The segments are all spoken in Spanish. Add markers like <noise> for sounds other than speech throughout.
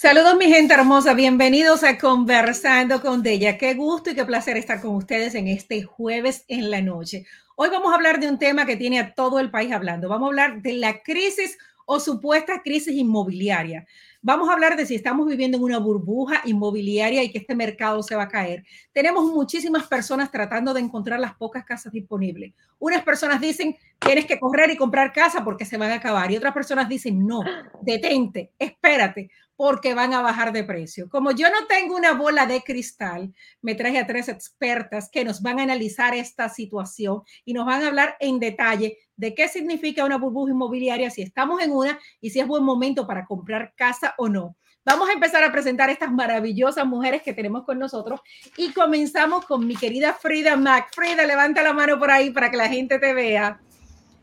Saludos mi gente hermosa, bienvenidos a Conversando con Della. Qué gusto y qué placer estar con ustedes en este jueves en la noche. Hoy vamos a hablar de un tema que tiene a todo el país hablando. Vamos a hablar de la crisis o supuesta crisis inmobiliaria. Vamos a hablar de si estamos viviendo en una burbuja inmobiliaria y que este mercado se va a caer. Tenemos muchísimas personas tratando de encontrar las pocas casas disponibles. Unas personas dicen, tienes que correr y comprar casa porque se van a acabar. Y otras personas dicen, no, detente, espérate, porque van a bajar de precio. Como yo no tengo una bola de cristal, me traje a tres expertas que nos van a analizar esta situación y nos van a hablar en detalle de qué significa una burbuja inmobiliaria, si estamos en una y si es buen momento para comprar casa o no. Vamos a empezar a presentar estas maravillosas mujeres que tenemos con nosotros y comenzamos con mi querida Frida Mac. Frida, levanta la mano por ahí para que la gente te vea.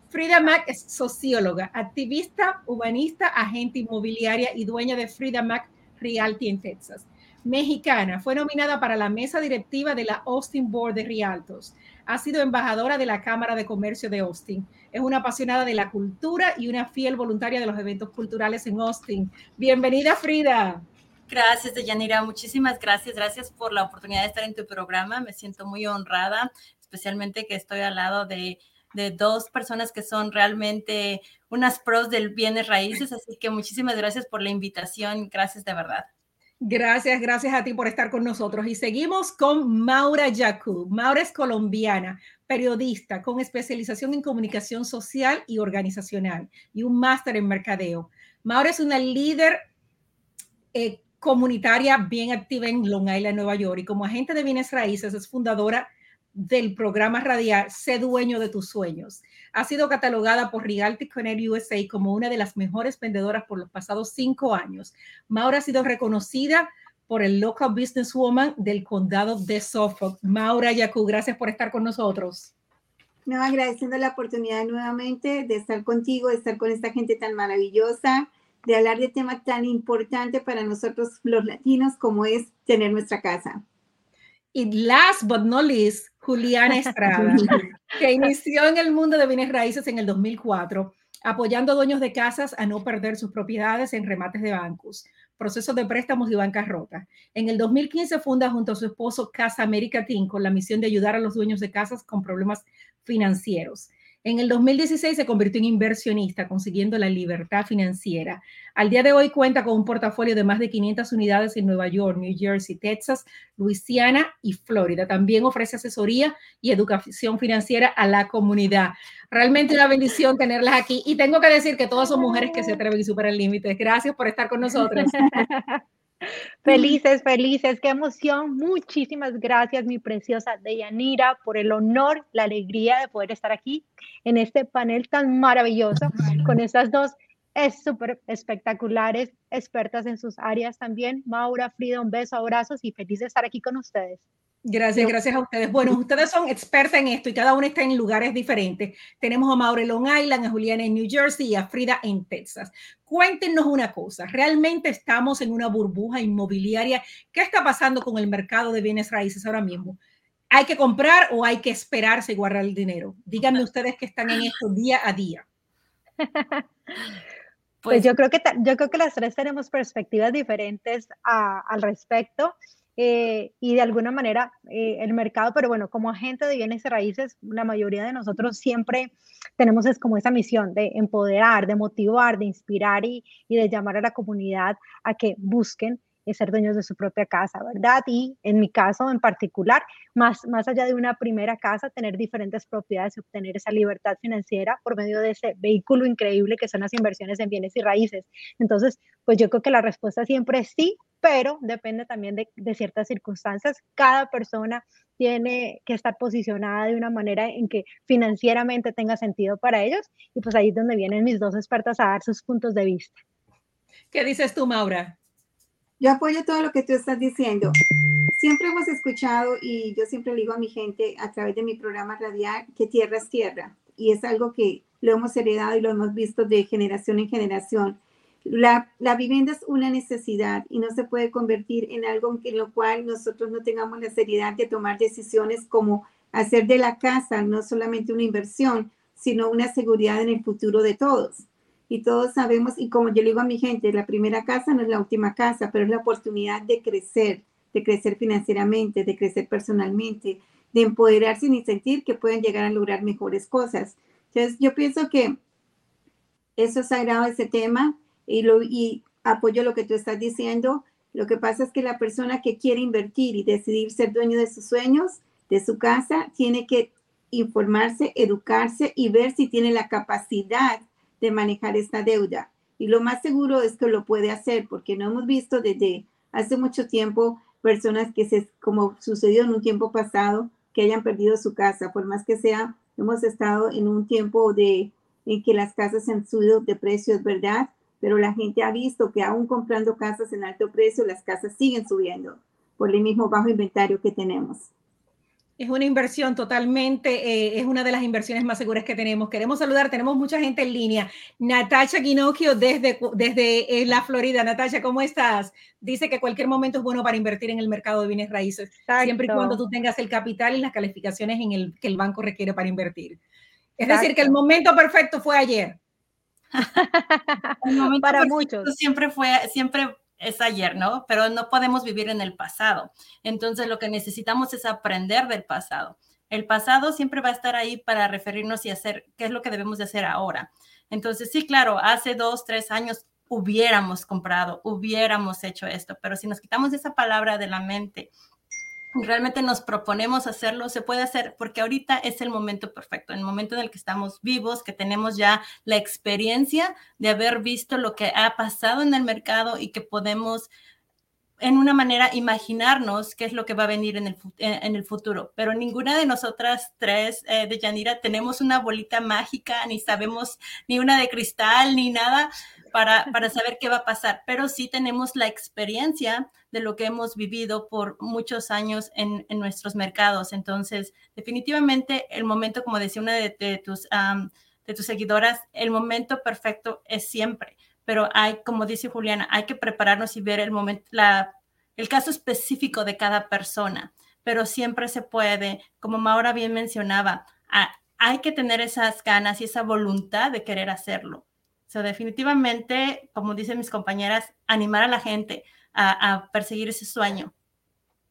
Frida Mac es socióloga, activista, humanista, agente inmobiliaria y dueña de Frida Mac Realty en Texas. Mexicana, fue nominada para la mesa directiva de la Austin Board de Rialtos. Ha sido embajadora de la Cámara de Comercio de Austin. Es una apasionada de la cultura y una fiel voluntaria de los eventos culturales en Austin. Bienvenida, Frida. Gracias, Deyanira. Muchísimas gracias. Gracias por la oportunidad de estar en tu programa. Me siento muy honrada, especialmente que estoy al lado de de dos personas que son realmente unas pros del bienes raíces. Así que muchísimas gracias por la invitación. Gracias de verdad. Gracias, gracias a ti por estar con nosotros. Y seguimos con Maura Yacu. Maura es colombiana, periodista con especialización en comunicación social y organizacional y un máster en mercadeo. Maura es una líder eh, comunitaria bien activa en Long Island, Nueva York, y como agente de bienes raíces es fundadora del programa radial Sé dueño de tus sueños. Ha sido catalogada por Realty Connect USA como una de las mejores vendedoras por los pasados cinco años. Maura ha sido reconocida por el Local Business Woman del condado de Suffolk. Maura Yacu, gracias por estar con nosotros. No, agradeciendo la oportunidad nuevamente de estar contigo, de estar con esta gente tan maravillosa, de hablar de tema tan importante para nosotros los latinos como es tener nuestra casa. Y last but not least, Juliana Estrada, <laughs> que inició en el mundo de bienes raíces en el 2004, apoyando a dueños de casas a no perder sus propiedades en remates de bancos, procesos de préstamos y bancarrota. En el 2015 funda junto a su esposo Casa América Team con la misión de ayudar a los dueños de casas con problemas financieros. En el 2016 se convirtió en inversionista, consiguiendo la libertad financiera. Al día de hoy cuenta con un portafolio de más de 500 unidades en Nueva York, New Jersey, Texas, Luisiana y Florida. También ofrece asesoría y educación financiera a la comunidad. Realmente una bendición <laughs> tenerlas aquí. Y tengo que decir que todas son mujeres que se atreven y superan límites. Gracias por estar con nosotros. <laughs> Felices, felices, qué emoción. Muchísimas gracias, mi preciosa Deyanira, por el honor, la alegría de poder estar aquí en este panel tan maravilloso con estas dos es súper espectaculares, expertas en sus áreas también. Maura, Frida, un beso, abrazos y feliz de estar aquí con ustedes. Gracias, gracias a ustedes. Bueno, <laughs> ustedes son expertas en esto y cada una está en lugares diferentes. Tenemos a Maure Long Island, a Juliana en New Jersey y a Frida en Texas. Cuéntenos una cosa, ¿realmente estamos en una burbuja inmobiliaria? ¿Qué está pasando con el mercado de bienes raíces ahora mismo? ¿Hay que comprar o hay que esperarse y guardar el dinero? Díganme ustedes que están en esto día a día. Pues, yo creo que yo creo que las tres tenemos perspectivas diferentes al respecto. Eh, y de alguna manera eh, el mercado, pero bueno, como agente de bienes y raíces, la mayoría de nosotros siempre tenemos es como esa misión de empoderar, de motivar, de inspirar y, y de llamar a la comunidad a que busquen ser dueños de su propia casa, ¿verdad? Y en mi caso en particular, más, más allá de una primera casa, tener diferentes propiedades y obtener esa libertad financiera por medio de ese vehículo increíble que son las inversiones en bienes y raíces. Entonces, pues yo creo que la respuesta siempre es sí, pero depende también de, de ciertas circunstancias. Cada persona tiene que estar posicionada de una manera en que financieramente tenga sentido para ellos y pues ahí es donde vienen mis dos expertas a dar sus puntos de vista. ¿Qué dices tú, Maura? Yo apoyo todo lo que tú estás diciendo. Siempre hemos escuchado y yo siempre le digo a mi gente a través de mi programa radial que tierra es tierra y es algo que lo hemos heredado y lo hemos visto de generación en generación. La, la, vivienda es una necesidad y no se puede convertir en algo en lo cual nosotros no tengamos la seriedad de tomar decisiones como hacer de la casa no solamente una inversión, sino una seguridad en el futuro de todos. y todos sabemos, y como yo le digo a mi gente, la primera casa no es la última casa, pero es la oportunidad de crecer, de crecer financieramente, de crecer personalmente, de empoderarse y sentir que pueden llegar a lograr mejores cosas. Entonces, yo pienso que eso es sagrado ese tema y, lo, y apoyo lo que tú estás diciendo. Lo que pasa es que la persona que quiere invertir y decidir ser dueño de sus sueños, de su casa, tiene que informarse, educarse y ver si tiene la capacidad de manejar esta deuda. Y lo más seguro es que lo puede hacer porque no hemos visto desde hace mucho tiempo personas que se, como sucedió en un tiempo pasado, que hayan perdido su casa, por más que sea, hemos estado en un tiempo de en que las casas han subido de precio, es verdad, pero la gente ha visto que aún comprando casas en alto precio, las casas siguen subiendo por el mismo bajo inventario que tenemos. Es una inversión totalmente, eh, es una de las inversiones más seguras que tenemos. Queremos saludar, tenemos mucha gente en línea. Natasha Ginocchio desde, desde eh, la Florida. Natasha, ¿cómo estás? Dice que cualquier momento es bueno para invertir en el mercado de bienes raíces, siempre y cuando tú tengas el capital y las calificaciones en el que el banco requiere para invertir. Es decir, que el momento perfecto fue ayer. El momento para muchos. Siempre fue, siempre es ayer, ¿no? Pero no podemos vivir en el pasado. Entonces lo que necesitamos es aprender del pasado. El pasado siempre va a estar ahí para referirnos y hacer qué es lo que debemos de hacer ahora. Entonces, sí, claro, hace dos, tres años hubiéramos comprado, hubiéramos hecho esto, pero si nos quitamos esa palabra de la mente realmente nos proponemos hacerlo, se puede hacer porque ahorita es el momento perfecto, el momento en el que estamos vivos, que tenemos ya la experiencia de haber visto lo que ha pasado en el mercado y que podemos en una manera imaginarnos qué es lo que va a venir en el, el futuro. Pero ninguna de nosotras tres eh, de Yanira tenemos una bolita mágica, ni sabemos ni una de cristal, ni nada para, para saber qué va a pasar. Pero sí tenemos la experiencia de lo que hemos vivido por muchos años en, en nuestros mercados. Entonces, definitivamente el momento, como decía una de, tus, de tus seguidoras, el momento perfecto es siempre pero hay, como dice Juliana, hay que prepararnos y ver el momento, la, el caso específico de cada persona, pero siempre se puede, como Maura bien mencionaba, hay que tener esas ganas y esa voluntad de querer hacerlo. Definitivamente, como dicen mis compañeras, animar a la gente a, perseguir ese sueño.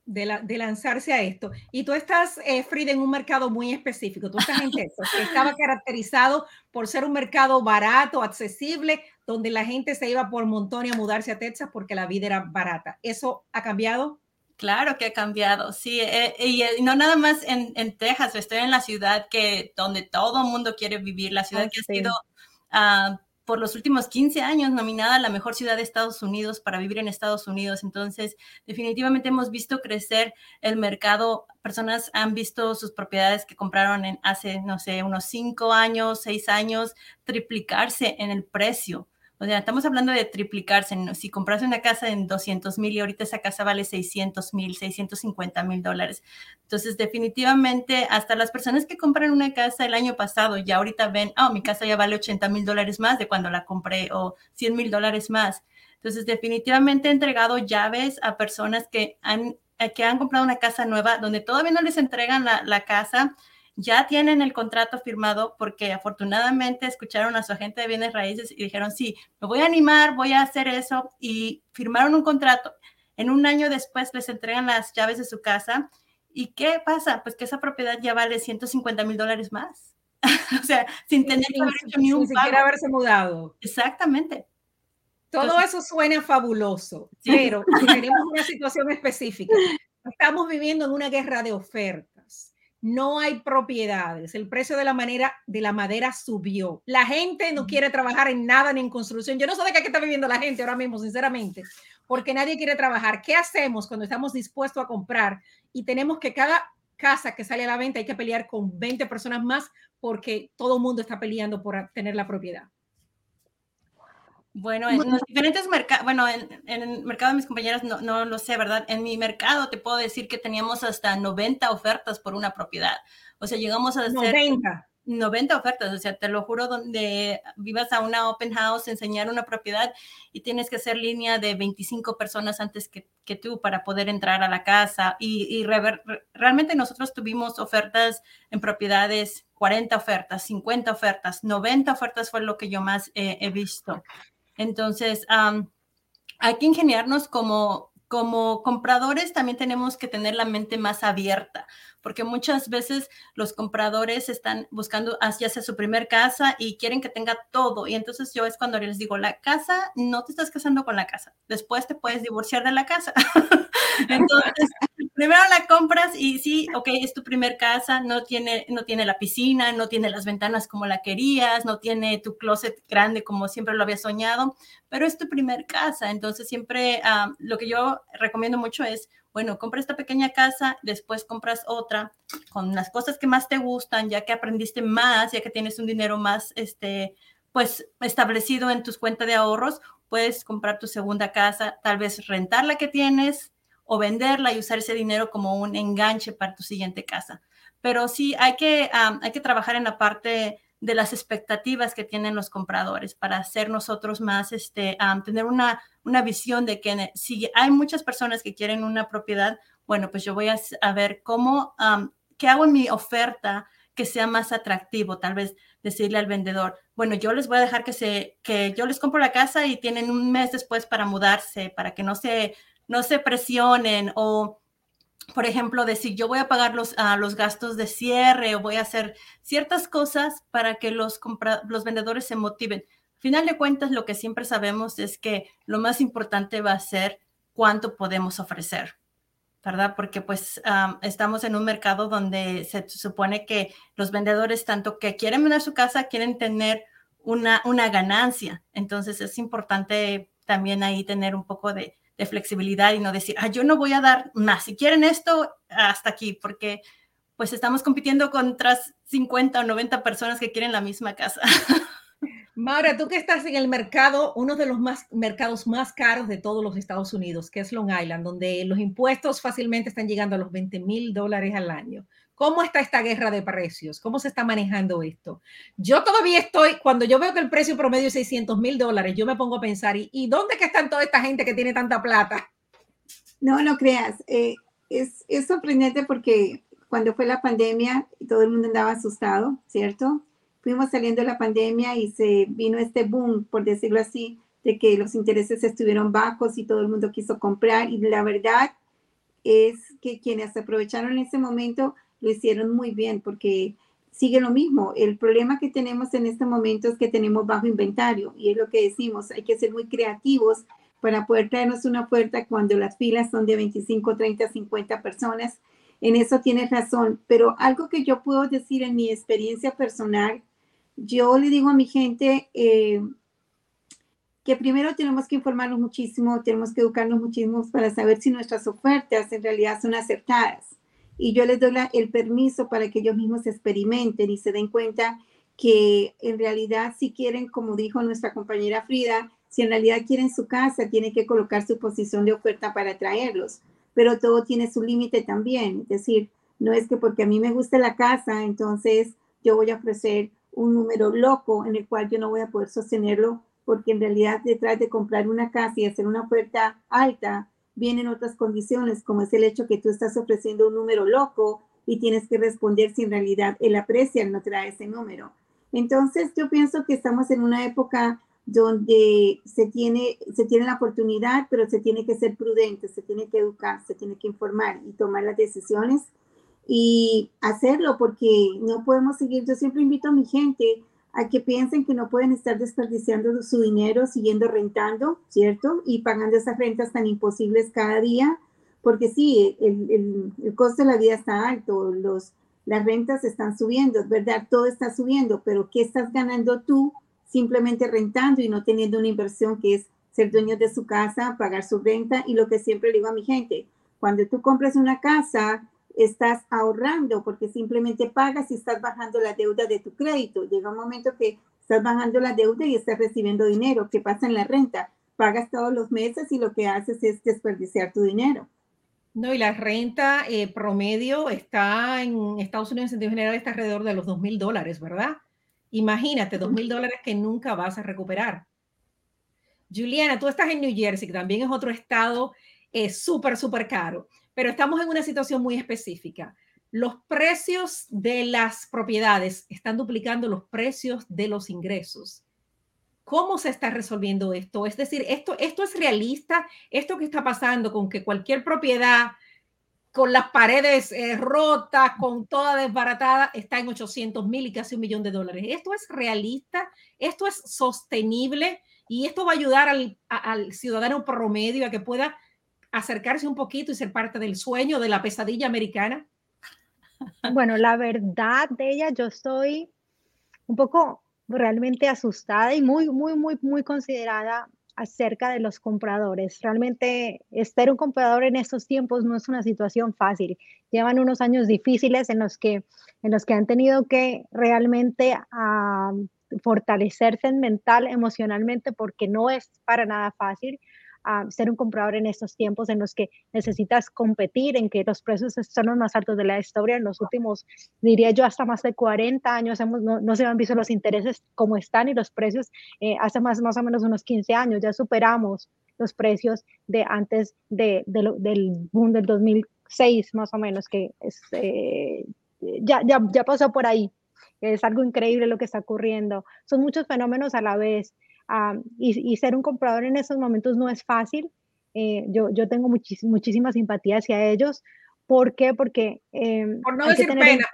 De, de, lanzarse a esto. Y tú estás, eh, Frida, en un mercado muy específico. Tú estás en <laughs> Texas, que estaba caracterizado por ser un mercado barato, accesible, donde la gente se iba por montón a mudarse a Texas porque la vida era barata. ¿Eso ha cambiado? Claro que ha cambiado, sí, eh, y, eh, no nada más en, en, Texas, estoy en la ciudad que donde todo el mundo quiere vivir, la ciudad que ha sido uh, por los últimos 15 años nominada la mejor ciudad de Estados Unidos para vivir en Estados Unidos. Entonces, definitivamente hemos visto crecer el mercado. Personas han visto sus propiedades que compraron en hace, no sé, unos 5 años, 6 años, triplicarse en el precio. O sea, estamos hablando de triplicarse. Si compras una casa en 200 mil y ahorita esa casa vale 600 mil, 650 mil dólares. Entonces, definitivamente, hasta las personas que compran una casa el año pasado ya ahorita ven, oh, mi casa ya vale 80 mil dólares más de cuando la compré o 100 mil dólares más. Entonces, definitivamente he entregado llaves a personas que han, que han comprado una casa nueva donde todavía no les entregan la, la casa ya tienen el contrato firmado porque afortunadamente escucharon a su agente de bienes raíces y dijeron, sí, me voy a animar, voy a hacer eso y firmaron un contrato. En un año después les entregan las llaves de su casa. ¿Y qué pasa? Pues que esa propiedad ya vale 150 mil dólares más. <laughs> o sea, sin tener que haber hecho ni un sin siquiera haberse mudado. Exactamente. Todo eso suena fabuloso, pero tenemos <laughs> una situación específica. Estamos viviendo en una guerra de oferta no hay propiedades, el precio de la, manera, de la madera subió, la gente no quiere trabajar en nada ni en construcción. Yo no sé de qué está viviendo la gente ahora mismo, sinceramente, porque nadie quiere trabajar. ¿Qué hacemos cuando estamos dispuestos a comprar y tenemos que cada casa que sale a la venta hay que pelear con 20 personas más porque todo el mundo está peleando por tener la propiedad? Bueno, en los diferentes mercados, bueno, en, el mercado de mis compañeras no, no, lo sé, ¿verdad? En mi mercado te puedo decir que teníamos hasta 90 ofertas por una propiedad. O sea, llegamos a hacer... 90. 90 ofertas, o sea, te lo juro, donde vivas a una open house, enseñar una propiedad y tienes que hacer línea de 25 personas antes que, que tú para poder entrar a la casa. Y, y realmente nosotros tuvimos ofertas en propiedades, 40 ofertas, 50 ofertas, 90 ofertas fue lo que yo más he visto. Entonces, hay que ingeniarnos como como compradores también tenemos que tener la mente más abierta, porque muchas veces los compradores están buscando hacia su primer casa y quieren que tenga todo. Y entonces yo es cuando les digo, la casa, no te estás casando con la casa, después te puedes divorciar de la casa. <laughs> primero la compras y sí, ok, es tu primer casa, no tiene, no tiene la piscina, no tiene las ventanas como la querías, no tiene tu closet grande como siempre lo había soñado, pero es tu primer casa. Entonces siempre ah, lo que yo recomiendo mucho es, bueno, compra esta pequeña casa, después compras otra con las cosas que más te gustan, ya que aprendiste más, ya que tienes un dinero más, este, pues establecido en tus cuentas de ahorros, puedes comprar tu segunda casa, tal vez rentar la que tienes, o venderla y usar ese dinero como un enganche para tu siguiente casa. Pero sí hay que, hay que trabajar en la parte de las expectativas que tienen los compradores para hacer nosotros más, este, tener una, una visión de que si hay muchas personas que quieren una propiedad, bueno, pues yo voy a, a ver cómo, qué hago en mi oferta que sea más atractivo, tal vez decirle al vendedor, bueno, yo les voy a dejar que se, que yo les compro la casa y tienen un mes después para mudarse, para que no se no se presionen o, por ejemplo, decir yo voy a pagar los, ah, los gastos de cierre o voy a hacer ciertas cosas para que los, los vendedores se motiven. Al final de cuentas, lo que siempre sabemos es que lo más importante va a ser cuánto podemos ofrecer. ¿verdad? Porque pues estamos en un mercado donde se supone que los vendedores, tanto que quieren vender su casa, quieren tener una, una ganancia. Entonces es importante también ahí tener un poco de, de flexibilidad y no decir, ah, yo no voy a dar más. Si quieren esto, hasta aquí, porque pues estamos compitiendo contra 50 o 90 personas que quieren la misma casa. <laughs> Maura, tú que estás en el mercado, uno de los más, mercados más caros de todos los Estados Unidos, que es Long Island, donde los impuestos fácilmente están llegando a los 20 mil dólares al año. ¿Cómo está esta guerra de precios? ¿Cómo se está manejando esto? Yo todavía estoy, cuando yo veo que el precio promedio es 600 mil dólares, yo me pongo a pensar, ¿y, dónde que están toda esta gente que tiene tanta plata? No, no creas. Eh, es, es sorprendente porque cuando fue la pandemia, todo el mundo andaba asustado, ¿cierto? Fuimos saliendo de la pandemia y se vino este boom, por decirlo así, de que los intereses estuvieron bajos y todo el mundo quiso comprar. Y la verdad es que quienes aprovecharon ese momento lo hicieron muy bien porque sigue lo mismo. El problema que tenemos en este momento es que tenemos bajo inventario y es lo que decimos, hay que ser muy creativos para poder traernos una oferta cuando las filas son de 25, 30, 50 personas. En eso tienes razón, pero algo que yo puedo decir en mi experiencia personal, yo le digo a mi gente eh, que primero tenemos que informarnos muchísimo, tenemos que educarnos muchísimo para saber si nuestras ofertas en realidad son aceptadas y yo les doy el permiso para que ellos mismos experimenten y se den cuenta que en realidad si quieren, como dijo nuestra compañera Frida, si en realidad quieren su casa, tienen que colocar su posición de oferta para traerlos, pero todo tiene su límite también, es decir, no es que porque a mí me guste la casa, entonces yo voy a ofrecer un número loco en el cual yo no voy a poder sostenerlo, porque en realidad detrás de comprar una casa y hacer una oferta alta, vienen otras condiciones, como es el hecho que tú estás ofreciendo un número loco y tienes que responder si en realidad él aprecia no trae ese número. Entonces, yo pienso que estamos en una época donde se tiene, se tiene la oportunidad, pero se tiene que ser prudente, se tiene que educar, se tiene que informar y tomar las decisiones y hacerlo porque no podemos seguir. Yo siempre invito a mi gente a que piensen que no pueden estar desperdiciando su dinero siguiendo rentando, ¿cierto? Y pagando esas rentas tan imposibles cada día, porque sí, el, el, costo de la vida está alto, los, las rentas están subiendo, es verdad, todo está subiendo, pero ¿qué estás ganando tú simplemente rentando y no teniendo una inversión que es ser dueño de su casa, pagar su renta? Y lo que siempre digo a mi gente, cuando tú compras una casa, estás ahorrando porque simplemente pagas y estás bajando la deuda de tu crédito. Llega un momento que estás bajando la deuda y estás recibiendo dinero. ¿Qué pasa en la renta? Pagas todos los meses y lo que haces es desperdiciar tu dinero. No, y la renta eh, promedio está en Estados Unidos en sentido general está alrededor de los dos mil dólares, ¿verdad? Imagínate, dos mil dólares que nunca vas a recuperar. Juliana, tú estás en New Jersey, que también es otro estado eh, súper, súper caro, pero estamos en una situación muy específica. Los precios de las propiedades están duplicando los precios de los ingresos. ¿Cómo se está resolviendo esto? Es decir, esto, esto es realista, esto que está pasando con que cualquier propiedad con las paredes eh, rotas, con toda desbaratada, está en 800 mil y casi un millón de dólares. Esto es realista, esto es sostenible y esto va a ayudar al, al ciudadano promedio a que pueda acercarse un poquito y ser parte del sueño, de la pesadilla americana. Bueno, la verdad de ella, yo estoy un poco realmente asustada y muy, muy, muy, muy considerada acerca de los compradores. Realmente estar un comprador en estos tiempos no es una situación fácil. Llevan unos años difíciles en los que, en los que han tenido que realmente fortalecerse mental, emocionalmente, porque no es para nada fácil ser un comprador en estos tiempos en los que necesitas competir, en que los precios son los más altos de la historia. En los últimos, diría yo, hasta más de 40 años hemos, no, se han visto los intereses como están y los precios eh, hace más, más o menos unos 15 años. Ya superamos los precios de antes de, del boom del 2006, más o menos, que es, eh, ya, ya, ya pasó por ahí. Es algo increíble lo que está ocurriendo. Son muchos fenómenos a la vez y, ser un comprador en esos momentos no es fácil. Eh, yo, yo tengo muchísima simpatía hacia ellos. ¿Por qué? Porque... Em, Por no decir pena.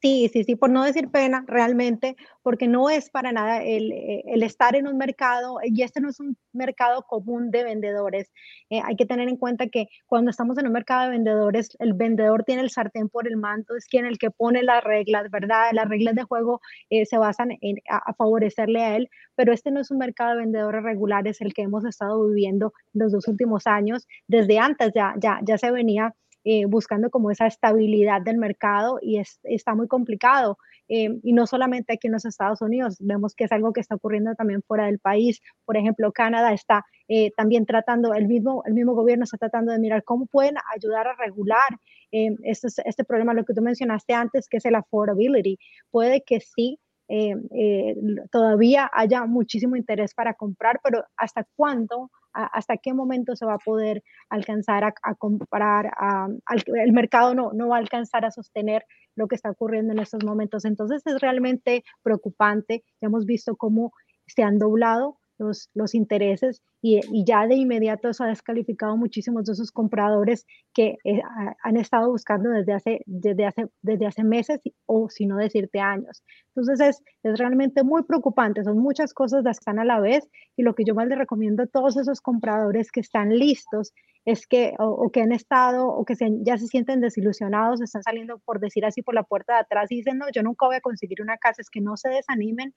Sí, sí, sí, por no decir pena, realmente, porque no es para nada el, eh, el estar en un mercado, y este no es un mercado común de vendedores. Eh, hay que tener en cuenta que cuando estamos en un mercado de vendedores, el vendedor tiene el sartén por el manto, es quien el que pone las reglas, ¿verdad? Las reglas de juego eh, se basan en favorecerle a él, pero este no es un mercado de vendedores regulares, el que hemos estado viviendo los dos últimos años. Desde antes ya, ya, ya se venía eh, buscando como esa estabilidad del mercado y está muy complicado. Eh, y no solamente aquí en los Estados Unidos, vemos que es algo que está ocurriendo también fuera del país. Por ejemplo, Canadá está eh, también tratando, el mismo, el mismo gobierno está tratando de mirar cómo pueden ayudar a regular este, este problema, lo que tú mencionaste antes, que es el affordability. Puede que sí todavía haya muchísimo interés para comprar, pero ¿hasta cuándo hasta qué momento se va a poder alcanzar a, comprar, el mercado no, no va a alcanzar a sostener lo que está ocurriendo en estos momentos. Entonces es realmente preocupante. Ya hemos visto cómo se han doblado los, intereses y, ya de inmediato eso ha descalificado muchísimos de esos compradores que eh, han estado buscando desde hace, desde hace, desde hace meses o si no decirte años. Entonces es, es realmente muy preocupante, son muchas cosas las que están a la vez y lo que yo más le recomiendo a todos esos compradores que están listos es que o, que han estado o que ya se sienten desilusionados, están saliendo por decir así por la puerta de atrás y dicen, no, yo nunca voy a conseguir una casa, es que no se desanimen,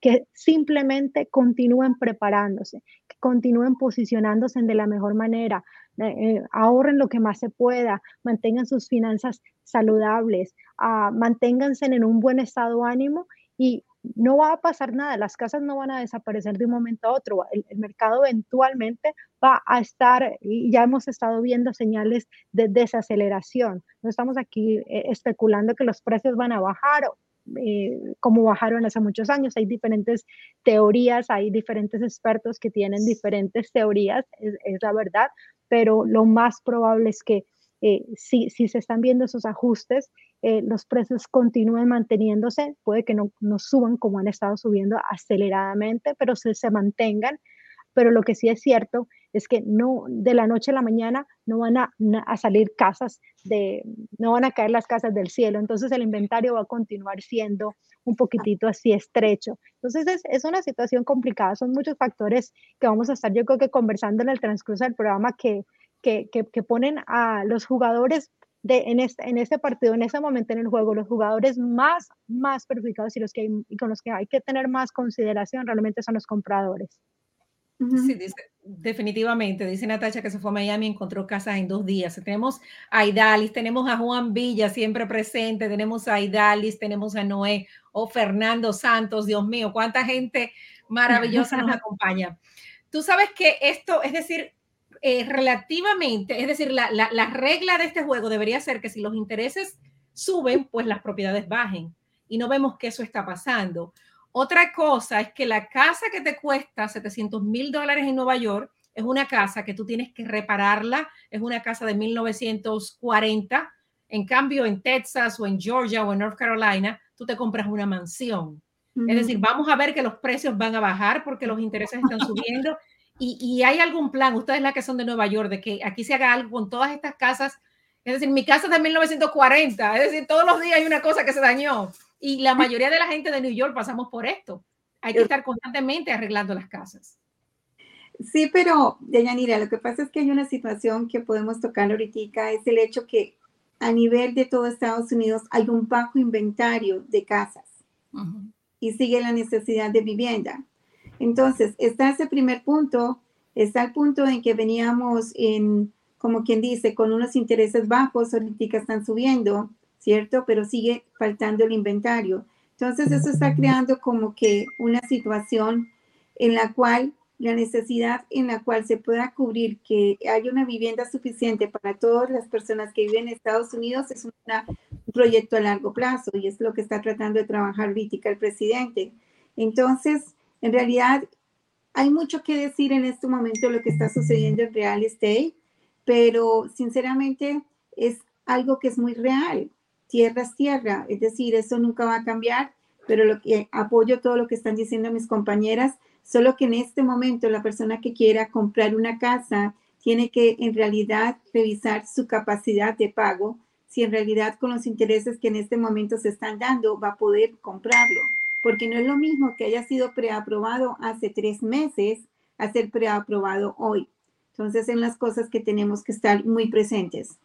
que simplemente continúen preparándose, que continúen posicionándose de la mejor manera, eh, eh, ahorren lo que más se pueda, mantengan sus finanzas saludables, uh, manténganse en un buen estado ánimo y no va a pasar nada, las casas no van a desaparecer de un momento a otro, el, mercado eventualmente va a estar, y ya hemos estado viendo señales de desaceleración, no estamos aquí eh, especulando que los precios van a bajar eh, como bajaron hace muchos años. Hay diferentes teorías, hay diferentes expertos que tienen diferentes teorías, es, la verdad, pero lo más probable es que eh, si, si se están viendo esos ajustes, eh, los precios continúen manteniéndose, puede que no, no, suban como han estado subiendo aceleradamente, pero se, se mantengan. Pero lo que sí es cierto es que no de la noche a la mañana no van a, a, salir casas de, no van a caer las casas del cielo, entonces el inventario va a continuar siendo un poquitito así estrecho. Entonces es, es una situación complicada, son muchos factores que vamos a estar yo creo que conversando en el transcurso del programa que, que, que, que ponen a los jugadores en, este, en este partido, en ese momento en el juego, los jugadores más, más perjudicados y los que y con los que hay que tener más consideración realmente son los compradores. Sí, definitivamente. Dice Natacha que se fue a Miami y encontró casas en dos días. Tenemos a Idalis, tenemos a Juan Villa siempre presente, tenemos a Idalis, tenemos a Noé o Fernando Santos. Dios mío, cuánta gente maravillosa nos <laughs> acompaña. Tú sabes que esto, es decir, eh, relativamente, es decir, la, la, regla de este juego debería ser que si los intereses suben, pues las propiedades bajen. Y no vemos que eso está pasando. Otra cosa es que la casa que te cuesta 700 mil dólares en Nueva York es una casa que tú tienes que repararla, es una casa de 1940. En cambio, en Texas o en Georgia o en North Carolina, tú te compras una mansión. Es decir, vamos a ver que los precios van a bajar porque los intereses están subiendo y, hay algún plan, ustedes las que son de Nueva York, de que aquí se haga algo con todas estas casas. Es decir, mi casa es de 1940, es decir, todos los días hay una cosa que se dañó. Y la mayoría de la gente de New York pasamos por esto. Hay que estar constantemente arreglando las casas. Sí, pero, Deyanira, lo que pasa es que hay una situación que podemos tocar ahorita, es el hecho que a nivel de todo Estados Unidos hay un bajo inventario de casas y sigue la necesidad de vivienda. Entonces, está ese primer punto, está el punto en que veníamos en, como quien dice, con unos intereses bajos, ahorita están subiendo, ¿cierto? Pero sigue faltando el inventario. Entonces, eso está creando como que una situación en la cual la necesidad en la cual se pueda cubrir que haya una vivienda suficiente para todas las personas que viven en Estados Unidos es un proyecto a largo plazo y es lo que está tratando de trabajar ahorita el presidente. Entonces, en realidad, hay mucho que decir en este momento lo que está sucediendo en real estate, pero sinceramente es algo que es muy real. Tierra es tierra, es decir, eso nunca va a cambiar, pero lo que apoyo todo lo que están diciendo mis compañeras, solo que en este momento la persona que quiera comprar una casa tiene que en realidad revisar su capacidad de pago, si en realidad con los intereses que en este momento se están dando va a poder comprarlo porque no es lo mismo que haya sido preaprobado hace tres meses a ser preaprobado hoy. Entonces, en las cosas que tenemos que estar muy presentes.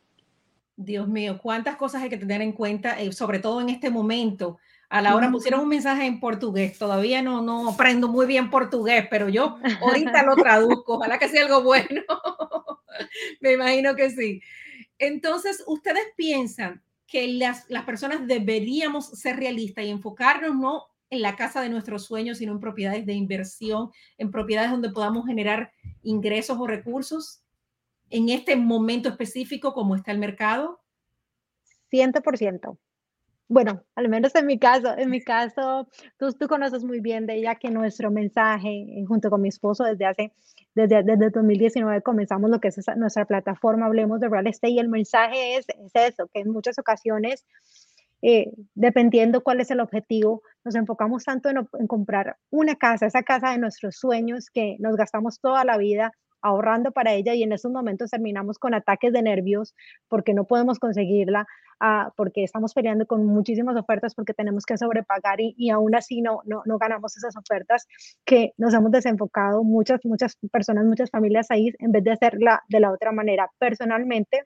Dios mío, cuántas cosas hay que tener en cuenta, eh, sobre todo en este momento. A la hora pusieron un mensaje en portugués. Todavía no, no aprendo muy bien portugués, pero yo ahorita lo traduzco. Ojalá que sea algo bueno. <laughs> Me imagino que sí. Entonces, ustedes piensan que las, las personas deberíamos ser realistas y enfocarnos no en la casa de nuestros sueños, sino en propiedades de inversión, en propiedades donde podamos generar ingresos o recursos en este momento específico como está el mercado? 100%. Bueno, al menos en mi caso, en mi caso, tú, tú conoces muy bien de ella que nuestro mensaje, eh, junto con mi esposo, desde hace, desde, desde 2019 comenzamos lo que es nuestra plataforma, hablemos de real estate, y el mensaje es, es eso, que en muchas ocasiones eh, dependiendo cuál es el objetivo, nos enfocamos tanto en, comprar una casa, esa casa de nuestros sueños que nos gastamos toda la vida ahorrando para ella y en esos momentos terminamos con ataques de nervios porque no podemos conseguirla, ah, porque estamos peleando con muchísimas ofertas porque tenemos que sobrepagar y, y aún así no, no, no, ganamos esas ofertas que nos hemos desenfocado muchas, muchas personas, muchas familias ahí en vez de hacerla de la otra manera. Personalmente,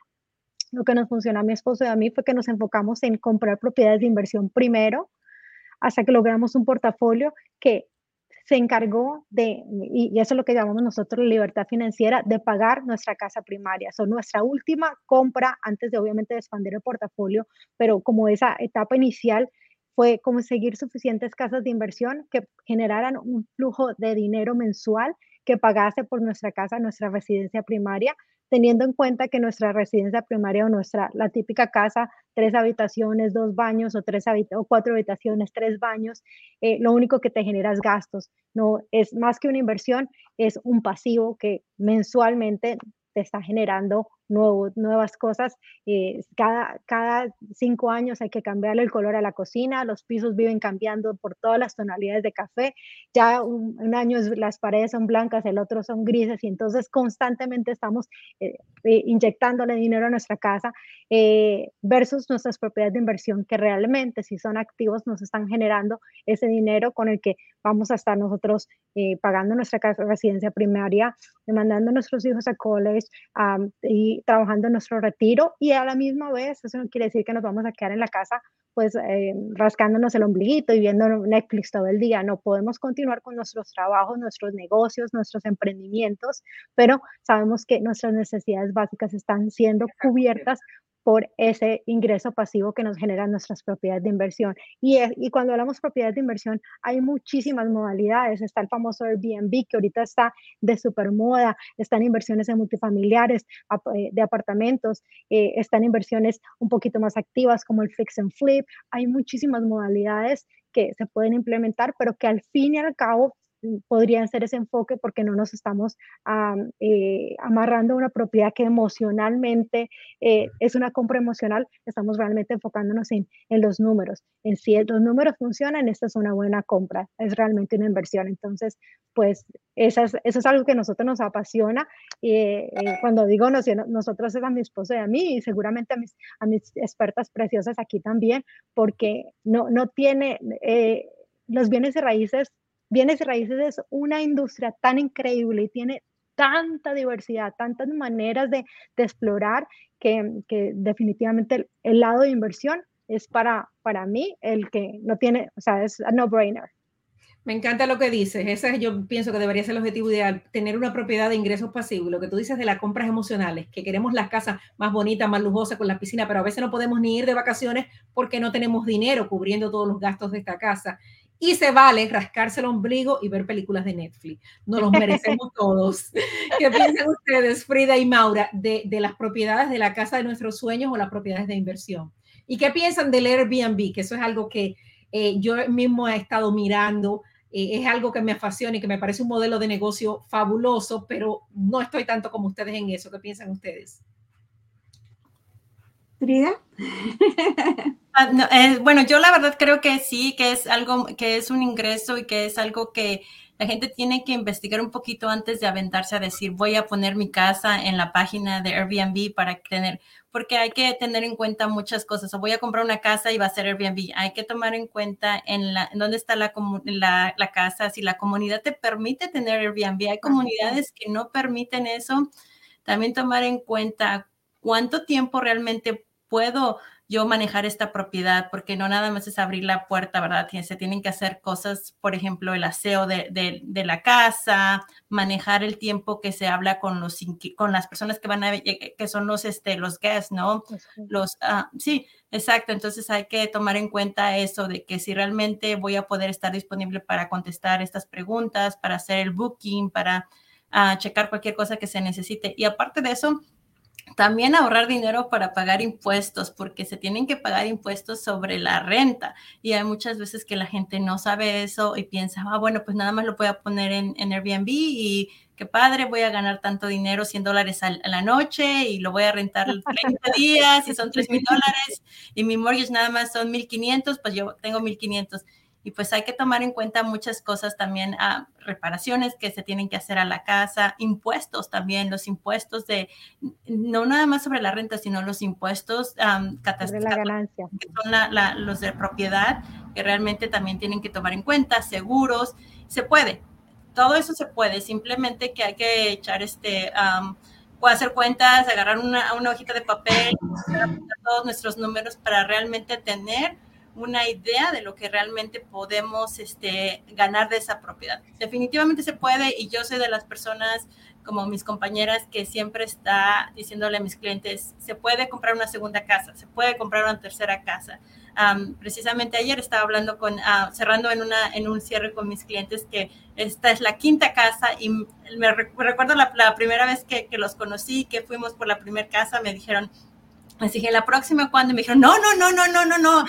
lo que nos funcionó a mi esposo y a mí fue que nos enfocamos en comprar propiedades de inversión primero, hasta que logramos un portafolio que se encargó de, y, eso es lo que llamamos nosotros libertad financiera, de pagar nuestra casa primaria. Son nuestra última compra antes de obviamente de expandir el portafolio, pero como esa etapa inicial fue conseguir suficientes casas de inversión que generaran un flujo de dinero mensual que pagase por nuestra casa, nuestra residencia primaria, teniendo en cuenta que nuestra residencia primaria o nuestra, la típica casa, tres habitaciones, dos baños o, tres o cuatro habitaciones, tres baños, eh, lo único que te genera es gastos. No es más que una inversión, es un pasivo que mensualmente te está generando nuevas cosas. Eh, cada, cada cinco años hay que cambiarle el color a la cocina, los pisos viven cambiando por todas las tonalidades de café, ya un, año las paredes son blancas, el otro son grises y entonces constantemente estamos eh, eh, inyectándole dinero a nuestra casa versus nuestras propiedades de inversión que realmente si son activos nos están generando ese dinero con el que vamos a estar nosotros pagando nuestra residencia primaria, mandando a nuestros hijos a college y trabajando en nuestro retiro y a la misma vez, eso no quiere decir que nos vamos a quedar en la casa pues eh, rascándonos el ombliguito y viendo Netflix todo el día. No podemos continuar con nuestros trabajos, nuestros negocios, nuestros emprendimientos, pero sabemos que nuestras necesidades básicas están siendo cubiertas por ese ingreso pasivo que nos generan nuestras propiedades de inversión. Y, y cuando hablamos propiedades de inversión, hay muchísimas modalidades. Está el famoso Airbnb, que ahorita está de super moda, están inversiones en multifamiliares, eh, de apartamentos, eh, están inversiones un poquito más activas como el fix and flip. Hay muchísimas modalidades que se pueden implementar, pero que al fin y al cabo podrían ser ese enfoque porque no nos estamos eh, amarrando a una propiedad que emocionalmente eh, es una compra emocional, estamos realmente enfocándonos en, en, los números. En si los números funcionan, esta es una buena compra, es realmente una inversión. Entonces, pues eso es, eso es algo que a nosotros nos apasiona. Eh, cuando digo nosotros es a mi esposo y a mí y seguramente a mis, a mis expertas preciosas aquí también, porque no, no tiene... los bienes y raíces Bienes y raíces es una industria tan increíble y tiene tanta diversidad, tantas maneras de, explorar que, definitivamente el, lado de inversión es para, para mí el que no tiene, o sea, es a no-brainer. Me encanta lo que dices. Ese yo pienso que debería ser el objetivo ideal, tener una propiedad de ingresos pasivos. Lo que tú dices de las compras emocionales, que queremos las casas más bonitas, más lujosas con la piscina, pero a veces no podemos ni ir de vacaciones porque no tenemos dinero cubriendo todos los gastos de esta casa y se vale rascarse el ombligo y ver películas de Netflix. Nos los merecemos <laughs> todos. ¿Qué piensan ustedes, Frida y Maura, de, las propiedades de la casa de nuestros sueños o las propiedades de inversión? ¿Y qué piensan del Airbnb? Que eso es algo que eh, yo mismo he estado mirando. Eh, es algo que me apasiona y que me parece un modelo de negocio fabuloso, pero no estoy tanto como ustedes en eso. ¿Qué piensan ustedes? Frida. Ah, eh, bueno, yo la verdad creo que sí, que es algo, que es un ingreso y que es algo que la gente tiene que investigar un poquito antes de aventarse a decir voy a poner mi casa en la página de Airbnb para tener, porque hay que tener en cuenta muchas cosas. O voy a comprar una casa y va a ser Airbnb. Hay que tomar en cuenta en, la, en dónde está la, la, la casa, si la comunidad te permite tener Airbnb. Hay comunidades que no permiten eso. También tomar en cuenta cuánto tiempo realmente puedo yo manejar esta propiedad, porque no nada más es abrir la puerta, ¿verdad? Se tienen que hacer cosas, por ejemplo, el aseo de, de, la casa, manejar el tiempo que se habla con los con las personas que van a eh, que son los este los guests, ¿no? Los ah, sí, exacto. Entonces hay que tomar en cuenta eso de que si realmente voy a poder estar disponible para contestar estas preguntas, para hacer el booking, para ah, checar cualquier cosa que se necesite. Y aparte de eso, también ahorrar dinero para pagar impuestos, porque se tienen que pagar impuestos sobre la renta. Y hay muchas veces que la gente no sabe eso y piensa, ah, bueno, pues nada más lo voy a poner en, Airbnb y qué padre, voy a ganar tanto dinero, 100 dólares a, la noche y lo voy a rentar <laughs> 30 días y son 3 mil dólares y mi mortgage nada más son 1.500, pues yo tengo 1.500 y pues hay que tomar en cuenta muchas cosas también, ah, reparaciones que se tienen que hacer a la casa, impuestos también, los impuestos de, no nada más sobre la renta, sino los impuestos um, catastróficos, que son los de propiedad, que realmente también tienen que tomar en cuenta, seguros, se puede, todo eso se puede, simplemente que hay que echar este... puede hacer cuentas, agarrar una, una hojita de papel, todos nuestros números para realmente tener una idea de lo que realmente podemos este, ganar de esa propiedad. Definitivamente se puede y yo soy de las personas como mis compañeras que siempre está diciéndole a mis clientes, se puede comprar una segunda casa, se puede comprar una tercera casa. precisamente ayer estaba hablando con, ah, cerrando en, una, en un cierre con mis clientes que esta es la quinta casa y me, recuerdo la, primera vez que, que, los conocí, que fuimos por la primera casa, me dijeron, Así que la próxima cuando me dijeron, no, no, no, no, no, no, no,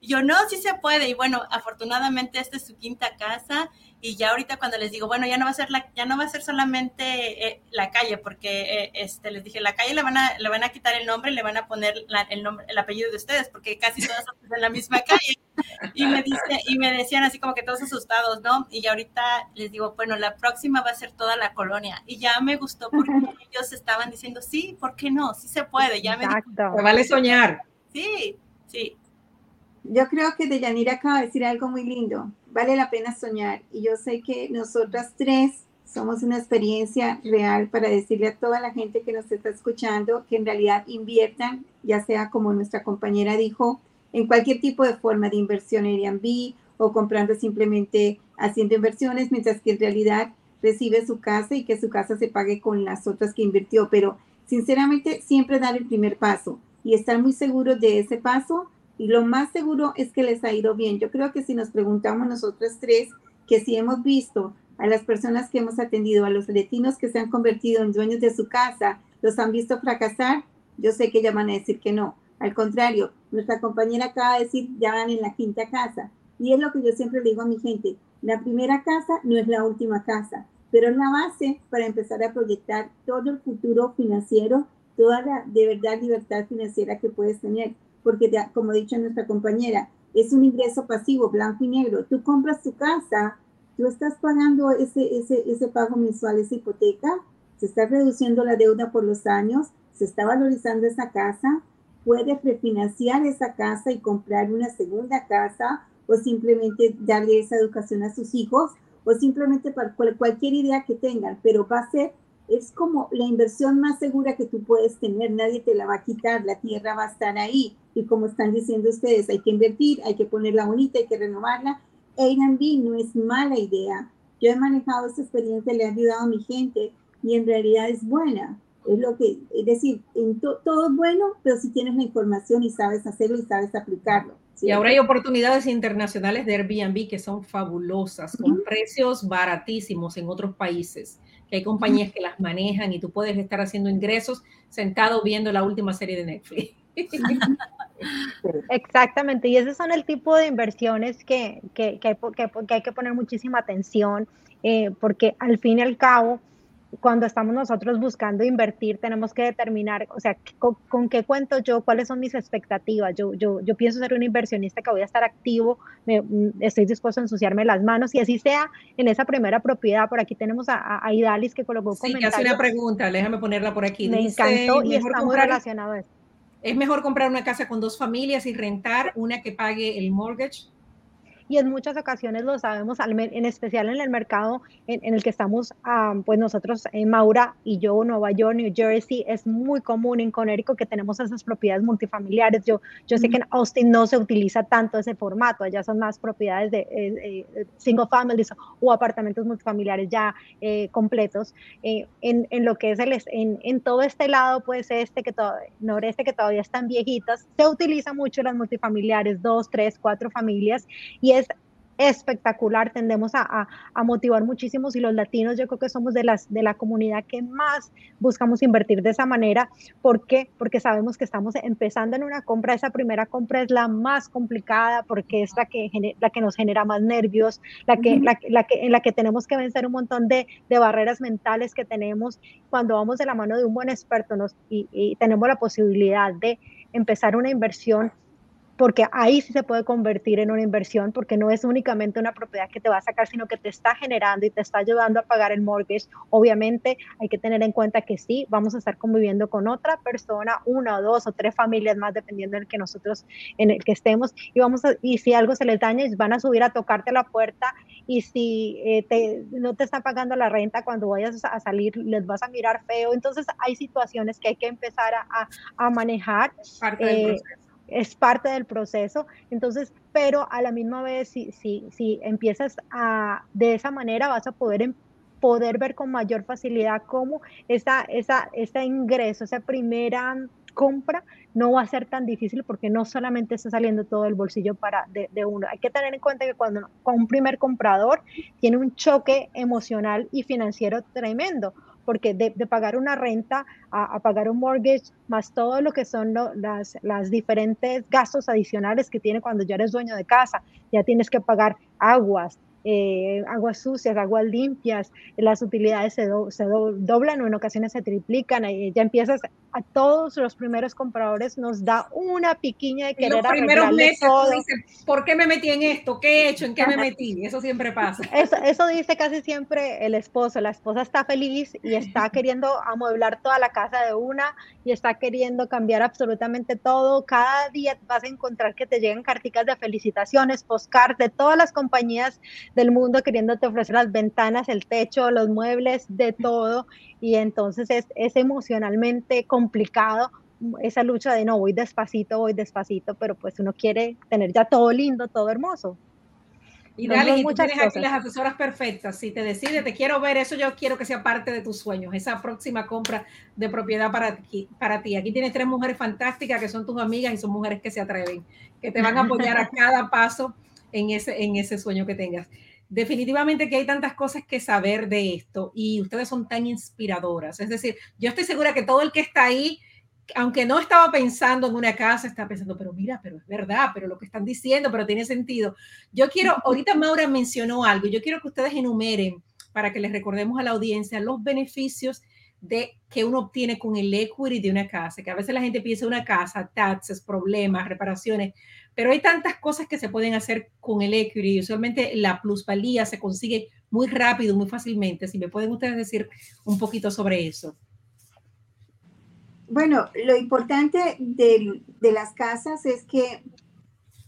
yo no, sí se puede. Y bueno, afortunadamente esta es su quinta casa y ya ahorita cuando les digo, bueno, ya no va a ser la, ya no va a ser solamente eh, la calle, porque eh, este, les dije, la calle le van a, le van a quitar el nombre, le van a poner el nombre, el apellido de ustedes, porque casi todas son en la misma calle. Y me dice, y me decían así como que todos asustados, ¿no? Y ya ahorita les digo, bueno, la próxima va a ser toda la colonia. Y ya me gustó porque <laughs> ellos estaban diciendo, sí, ¿por qué no? Sí se puede. Ya me Exacto. vale soñar. Sí, sí. Yo creo que Deyanira acaba de decir algo muy lindo. Vale la pena soñar. Y yo sé que nosotras tres somos una experiencia real para decirle a toda la gente que nos está escuchando que en realidad inviertan, ya sea como nuestra compañera dijo, en cualquier tipo de forma de inversión en Airbnb o comprando simplemente haciendo inversiones, mientras que en realidad recibe su casa y que su casa se pague con las otras que invirtió. Pero sinceramente, siempre dar el primer paso y estar muy seguros de ese paso. Y lo más seguro es que les ha ido bien. Yo creo que si nos preguntamos nosotros tres, que si hemos visto a las personas que hemos atendido, a los latinos que se han convertido en dueños de su casa, los han visto fracasar, yo sé que ya van a decir que no. Al contrario, nuestra compañera acaba de decir, ya van en la quinta casa. Y es lo que yo siempre le digo a mi gente, la primera casa no es la última casa, pero es la base para empezar a proyectar todo el futuro financiero, toda la de verdad libertad financiera que puedes tener. Porque, como ha dicho nuestra compañera, es un ingreso pasivo, blanco y negro. Tú compras tu casa, tú estás pagando ese, ese, ese pago mensual, esa hipoteca, se está reduciendo la deuda por los años, se está valorizando esa casa, puedes refinanciar esa casa y comprar una segunda casa o simplemente darle esa educación a sus hijos o simplemente para cualquier idea que tengan, pero va a ser, es como la inversión más segura que tú puedes tener, nadie te la va a quitar, la tierra va a estar ahí y como están diciendo ustedes, hay que invertir, hay que ponerla bonita, hay que renovarla. Airbnb no es mala idea. Yo he manejado esta experiencia, le he ayudado a mi gente y en realidad es buena. Es lo que, es decir, en todo es bueno, pero si tienes la información y sabes hacerlo y sabes aplicarlo. Y ahora hay oportunidades internacionales de Airbnb que son fabulosas, con precios baratísimos en otros países, hay compañías que las manejan y tú puedes estar haciendo ingresos sentado viendo la última serie de Netflix. <laughs> Exactamente, y esos son el tipo de inversiones que, que, que, hay, que poner muchísima atención, eh, porque al fin y al cabo, cuando estamos nosotros buscando invertir, tenemos que determinar, o sea, con, qué cuento yo, cuáles son mis expectativas. Yo, yo, yo pienso ser un inversionista que voy a estar activo, me, mm, estoy dispuesto a ensuciarme las manos y así sea en esa primera propiedad. Por aquí tenemos a, a Idalis que colocó sí, que hace una pregunta, déjame ponerla por aquí. Me encantó y está muy relacionado a. ¿Es mejor comprar una casa con dos familias y rentar una que pague el mortgage? Y en muchas ocasiones lo sabemos, en especial en el mercado en, el que estamos, pues nosotros, en Maura y yo, Nueva York, New Jersey, es muy común en Connecticut que tenemos esas propiedades multifamiliares. Yo, yo sé que en Austin no se utiliza tanto ese formato, allá son más propiedades de eh, eh, single families o apartamentos multifamiliares ya eh, completos. en, en, lo que es el, en, en todo este lado, pues este que todo, noreste que todavía están viejitas, se utiliza mucho las multifamiliares, dos, tres, cuatro familias, y es espectacular, tendemos a, motivar muchísimo y los latinos yo creo que somos de, las, de la comunidad que más buscamos invertir de esa manera. ¿Por qué? Porque sabemos que estamos empezando en una compra, esa primera compra es la más complicada porque es la que, la que nos genera más nervios, la que, la, que, en la que tenemos que vencer un montón de, barreras mentales que tenemos cuando vamos de la mano de un buen experto nos, y tenemos la posibilidad de empezar una inversión porque ahí sí se puede convertir en una inversión, porque no es únicamente una propiedad que te va a sacar, sino que te está generando y te está ayudando a pagar el mortgage. Obviamente hay que tener en cuenta que sí, vamos a estar conviviendo con otra persona, una o dos o tres familias más, dependiendo del que nosotros, en el que estemos, y, vamos y si algo se les daña, van a subir a tocarte la puerta, y si eh, te, no te están pagando la renta cuando vayas a salir, les vas a mirar feo. Entonces hay situaciones que hay que empezar a, a, manejar. Parte del eh, es parte del proceso. Entonces, pero a la misma vez, si, si, si empiezas a, de esa manera, vas a poder, em, poder ver con mayor facilidad cómo esa, esa, ese ingreso, esa primera compra no va a ser tan difícil porque no solamente está saliendo todo el bolsillo para de, de, uno. Hay que tener en cuenta que cuando con un primer comprador tiene un choque emocional y financiero tremendo, porque de, pagar una renta a, pagar un mortgage, más todo lo que son las, las diferentes gastos adicionales que tiene cuando ya eres dueño de casa, ya tienes que pagar aguas, eh, aguas sucias, aguas limpias, las utilidades se, se doblan o en ocasiones se triplican, y ya empiezas a todos los primeros compradores nos da una piquiña de querer los primeros meses todo. ¿por qué me metí en esto? ¿Qué he hecho? ¿En qué me metí? Eso siempre pasa. <laughs> Eso, eso dice casi siempre el esposo. La esposa está feliz y está <laughs> queriendo amueblar toda la casa de una y está queriendo cambiar absolutamente todo. Cada día vas a encontrar que te llegan carticas de felicitaciones, postcards de todas las compañías del mundo queriéndote ofrecer las ventanas, el techo, los muebles, de todo y entonces es, es emocionalmente complicado esa lucha de no, voy despacito, voy despacito, pero pues uno quiere tener ya todo lindo, todo hermoso. Y dale, y tienes aquí las asesoras perfectas. Si te decides, te quiero ver, eso yo quiero que sea parte de tus sueños, esa próxima compra de propiedad para ti. Para ti. Aquí tienes tres mujeres fantásticas que son tus amigas y son mujeres que se atreven, que te van a apoyar a <laughs> cada paso en ese, en ese sueño que tengas. Definitivamente que hay tantas cosas que saber de esto y ustedes son tan inspiradoras. Es decir, yo estoy segura que todo el que está ahí aunque no estaba pensando en una casa, estaba pensando, pero mira, pero es verdad, pero lo que están diciendo, pero tiene sentido. Yo quiero, ahorita Maura mencionó algo, yo quiero que ustedes enumeren para que les recordemos a la audiencia los beneficios de que uno obtiene con el equity de una casa, que a veces la gente piensa una casa, taxes, problemas, reparaciones, pero hay tantas cosas que se pueden hacer con el equity usualmente la plusvalía se consigue muy rápido, muy fácilmente. Si me pueden ustedes decir un poquito sobre eso. Bueno, lo importante de, las casas es que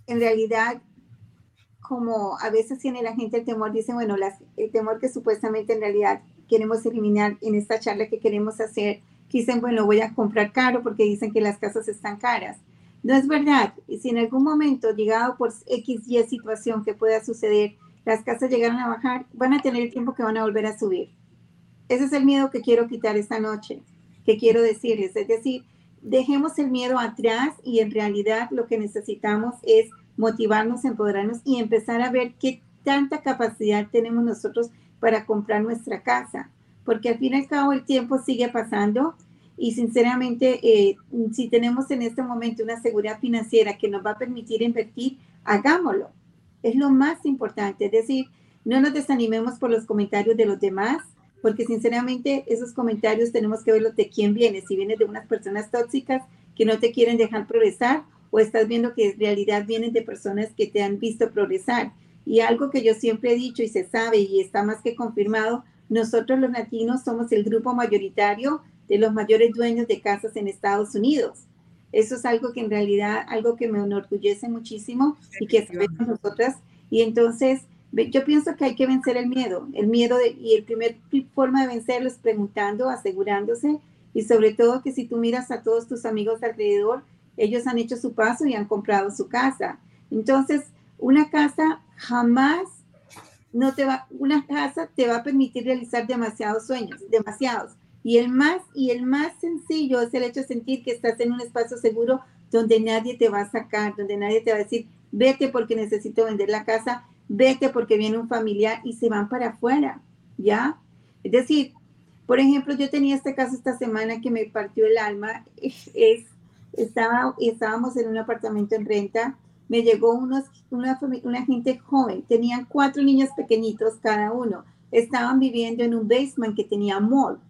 en realidad, como a veces tiene la gente el temor, dice, bueno, el temor que supuestamente en realidad queremos eliminar en esta charla que queremos hacer, dicen, bueno, voy a comprar caro porque dicen que las casas están caras. No es verdad. Y si en algún momento, llegado por X, Y situación que pueda suceder, las casas llegaron a bajar, van a tener el tiempo que van a volver a subir. Ese es el miedo que quiero quitar esta noche que quiero decirles. Es decir, dejemos el miedo atrás y en realidad lo que necesitamos es motivarnos, empoderarnos y empezar a ver qué tanta capacidad tenemos nosotros para comprar nuestra casa. Porque al fin y al cabo el tiempo sigue pasando y sinceramente eh, si tenemos en este momento una seguridad financiera que nos va a permitir invertir, hagámoslo. Es lo más importante. Es decir, no nos desanimemos por los comentarios de los demás, porque sinceramente esos comentarios tenemos que verlos de quién viene, si viene de unas personas tóxicas que no te quieren dejar progresar o estás viendo que en realidad vienen de personas que te han visto progresar. Y algo que yo siempre he dicho y se sabe y está más que confirmado, nosotros los latinos somos el grupo mayoritario de los mayores dueños de casas en Estados Unidos. Eso es algo que en realidad, algo que me enorgullece muchísimo y que sabemos nosotras. Y entonces, yo pienso que hay que vencer el miedo, el miedo y el primer forma de vencerlo es preguntando, asegurándose y sobre todo que si tú miras a todos tus amigos alrededor, ellos han hecho su paso y han comprado su casa. Entonces, una casa jamás no te va, una casa te va a permitir realizar demasiados sueños, demasiados. Y el más y el más sencillo es el hecho de sentir que estás en un espacio seguro donde nadie te va a sacar, donde nadie te va a decir, vete porque necesito vender la casa vete porque viene un familiar y se van para afuera, ¿ya? Es decir, por ejemplo, yo tenía este caso esta semana que me partió el alma, es, estaba, estábamos en un apartamento en renta, me llegó unos, una, gente joven, tenían cuatro niños pequeñitos cada uno, estaban viviendo en un basement que tenía mall.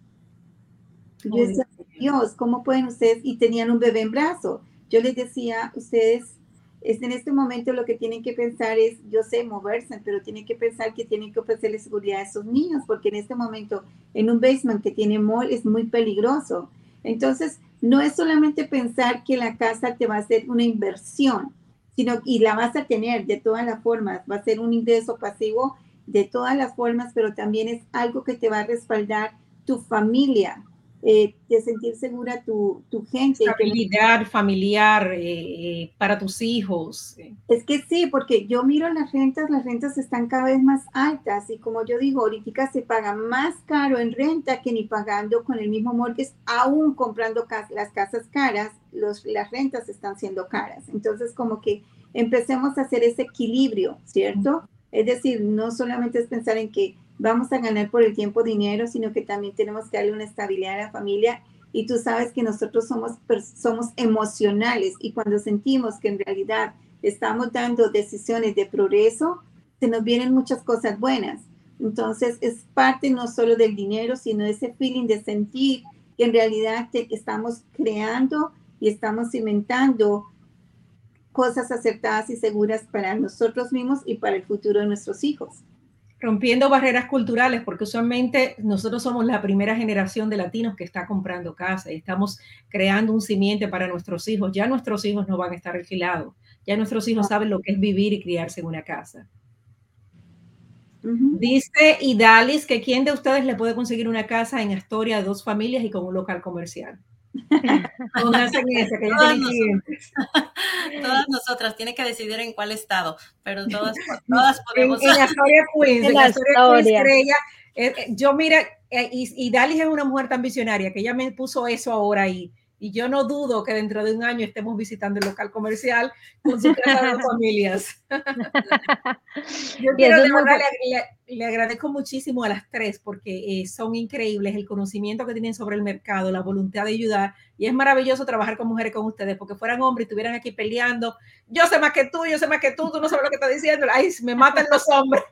Yo decía, Dios, ¿cómo pueden ustedes? Y tenían un bebé en brazo. Yo les decía, ustedes en este momento lo que tienen que pensar es, yo sé, moverse, pero tienen que pensar que tienen que ofrecerle seguridad a esos niños, porque en este momento en un basement que tiene mall es muy peligroso. Entonces, no es solamente pensar que la casa te va a hacer una inversión, sino y la vas a tener de todas las formas, va a ser un ingreso pasivo de todas las formas, pero también es algo que te va a respaldar tu familia, eh, de sentir segura tu, tu gente. Estabilidad familiar eh, eh, para tus hijos. Es que sí, porque yo miro las rentas, las rentas están cada vez más altas y como yo digo, ahorita se paga más caro en renta que ni pagando con el mismo mortgage, aún comprando las casas caras, los, las rentas están siendo caras. Entonces, como que empecemos a hacer ese equilibrio, ¿cierto? Es decir, no solamente es pensar en que vamos a ganar por el tiempo dinero, sino que también tenemos que darle una estabilidad a la familia. Y tú sabes que nosotros somos, somos emocionales y cuando sentimos que en realidad estamos dando decisiones de progreso, se nos vienen muchas cosas buenas. Entonces es parte no solo del dinero, sino ese feeling de sentir que en realidad estamos creando y estamos cimentando cosas acertadas y seguras para nosotros mismos y para el futuro de nuestros hijos rompiendo barreras culturales, porque usualmente nosotros somos la primera generación de latinos que está comprando casa y estamos creando un simiente para nuestros hijos. Ya nuestros hijos no van a estar alquilados, ya nuestros hijos saben lo que es vivir y criarse en una casa. Dice Idalis que quién de ustedes le puede conseguir una casa en Astoria, dos familias y con un local comercial. <laughs> todas nosotras, tiene que decidir en cuál estado, pero todas, <laughs> todas podemos. En, en Astoria Queens, en, en Astoria Queens, eh, eh, yo mira, eh, y, y Dalis es una mujer tan visionaria que ella me puso eso ahora ahí. Y yo no dudo que dentro de un año estemos visitando el local comercial con su casa de <laughs> familias. yo quiero de verdad, le, le, agradezco muchísimo a las tres porque eh, son increíbles el conocimiento que tienen sobre el mercado, la voluntad de ayudar. Y es maravilloso trabajar con mujeres con ustedes porque fueran hombres y estuvieran aquí peleando. Yo sé más que tú, yo sé más que tú, tú no sabes lo que estás diciendo. Ay, me matan los hombres.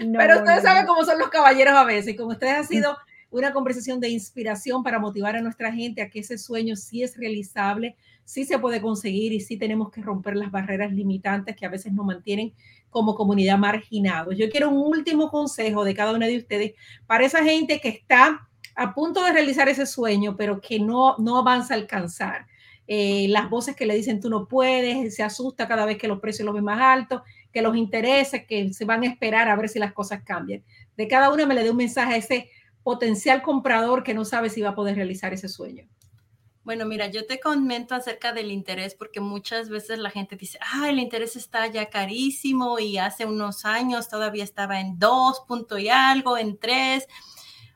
Pero ustedes saben cómo son los caballeros a veces. Y como ustedes han sido una conversación de inspiración para motivar a nuestra gente a que ese sueño sí es realizable, sí se puede conseguir y sí tenemos que romper las barreras limitantes que a veces nos mantienen como comunidad marginados. Yo quiero un último consejo de cada una de ustedes para esa gente que está a punto de realizar ese sueño, pero que no, no avanza a alcanzar. Eh, las voces que le dicen tú no puedes, se asusta cada vez que los precios los ven más altos, que los intereses, que se van a esperar a ver si las cosas cambian. De cada una me le dé un mensaje a ese potencial comprador que no sabe si va a poder realizar ese sueño? Bueno, mira, yo te comento acerca del interés porque muchas veces la gente dice, ah, el interés está ya carísimo y hace unos años todavía estaba en 2 punto y algo, en 3.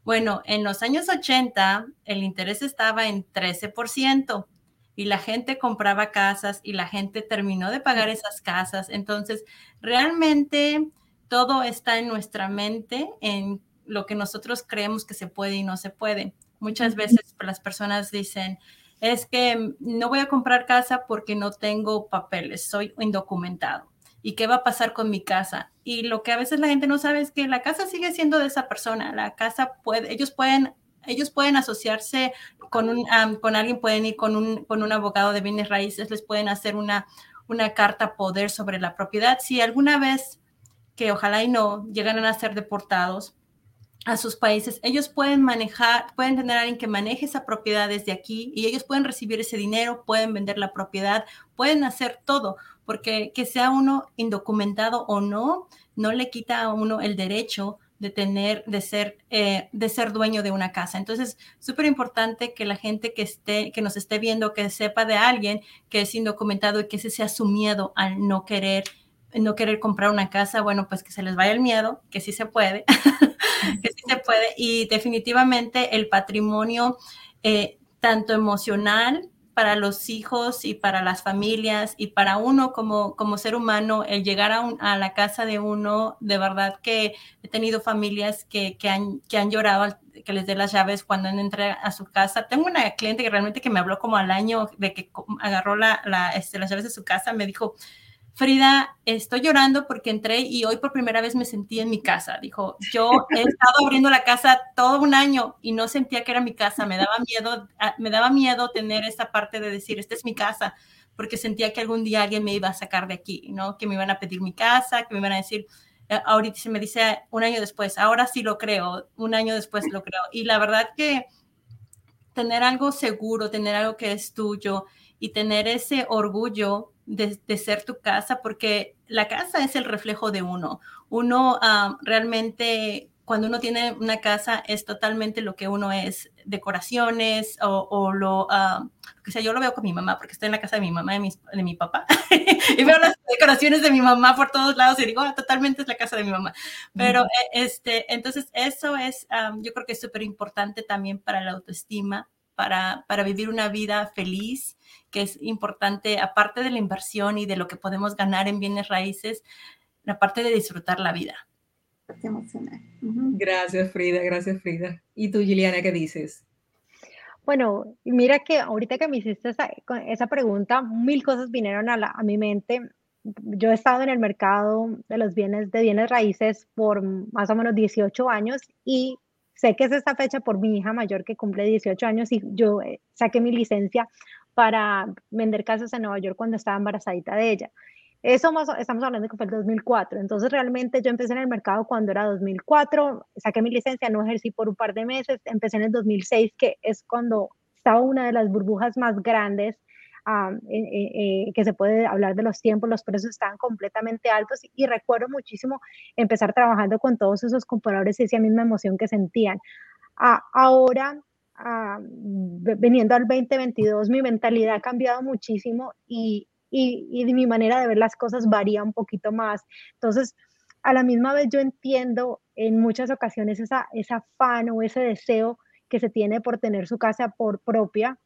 Bueno, en los años 80 el interés estaba en 13% y la gente compraba casas y la gente terminó de pagar esas casas. Entonces, realmente todo está en nuestra mente, en lo que nosotros creemos que se puede y no se puede. Muchas veces las personas dicen, es que no voy a comprar casa porque no tengo papeles, soy indocumentado. ¿Y qué va a pasar con mi casa? Y lo que a veces la gente no sabe es que la casa sigue siendo de esa persona. La casa puede, ellos pueden, ellos pueden asociarse con un, con alguien, pueden ir con un, con un abogado de bienes raíces, les pueden hacer una, una carta poder sobre la propiedad. Si alguna vez que ojalá y no llegan a ser deportados, a sus países, ellos pueden manejar, pueden tener a alguien que maneje esa propiedad desde aquí y ellos pueden recibir ese dinero, pueden vender la propiedad, pueden hacer todo, porque que sea uno indocumentado o no, no le quita a uno el derecho de tener, de ser, eh, de ser dueño de una casa. Entonces, súper importante que la gente que esté, que nos esté viendo, que sepa de alguien que es indocumentado y que ese sea su miedo al no querer no querer comprar una casa, bueno, pues que se les vaya el miedo, que sí se puede, <laughs> <laughs> que sí se puede. Y definitivamente el patrimonio, eh, tanto emocional para los hijos y para las familias y para uno como, como ser humano, el llegar a, a la casa de uno, de verdad que he tenido familias que, que, han, que han llorado que les dé las llaves cuando entré a su casa. Tengo una cliente que realmente que me habló como al año de que agarró la, la, este, las llaves de su casa, me dijo, Frida, estoy llorando porque entré y hoy por primera vez me sentí en mi casa. Dijo, yo he estado abriendo la casa todo un año y no sentía que era mi casa. Me daba miedo, ah, me daba miedo tener esa parte de decir, esta es mi casa, porque sentía que algún día alguien me iba a sacar de aquí, ¿no? Que me iban a pedir mi casa, que me iban a decir, eh, ahorita se me dice un año después, ahora sí lo creo, un año después lo creo. Y la verdad que tener algo seguro, tener algo que es tuyo y tener ese orgullo de, ser tu casa, porque la casa es el reflejo de uno. Uno ah, realmente, cuando uno tiene una casa, es totalmente lo que uno es, decoraciones o, lo, uh, o sea, yo lo veo con mi mamá, porque estoy en la casa de mi mamá y de mi, papá, <laughs> y veo las decoraciones de mi mamá por todos lados y digo, ah, totalmente es la casa de mi mamá. Pero, eh, este, entonces, eso es, yo creo que es súper importante también para la autoestima, para, para vivir una vida feliz, que es importante, aparte de la inversión y de lo que podemos ganar en bienes raíces, la parte de disfrutar la vida. Gracias, Frida, gracias, Frida. ¿Y tú, Giliana, qué dices? Bueno, mira que ahorita que me hiciste esa, esa pregunta, mil cosas vinieron a, la, a mi mente. Yo he estado en el mercado de los bienes, de bienes raíces por más o menos 18 años y sé que es esta fecha por mi hija mayor que cumple 18 años y yo eh, saqué mi licencia para vender casas en Nueva York cuando estaba embarazadita de ella. Eso más, estamos hablando que fue el 2004. Entonces, realmente yo empecé en el mercado cuando era 2004, saqué mi licencia, no ejercí por un par de meses, empecé en el 2006, que es cuando estaba una de las burbujas más grandes eh, eh, que se puede hablar de los tiempos, los precios estaban completamente altos y, recuerdo muchísimo empezar trabajando con todos esos compradores y esa misma emoción que sentían. ahora veniendo al 2022, mi mentalidad ha cambiado muchísimo y, y, y mi manera de ver las cosas varía un poquito más. Entonces, a la misma vez yo entiendo en muchas ocasiones esa, esa afán o ese deseo que se tiene por tener su casa por propia,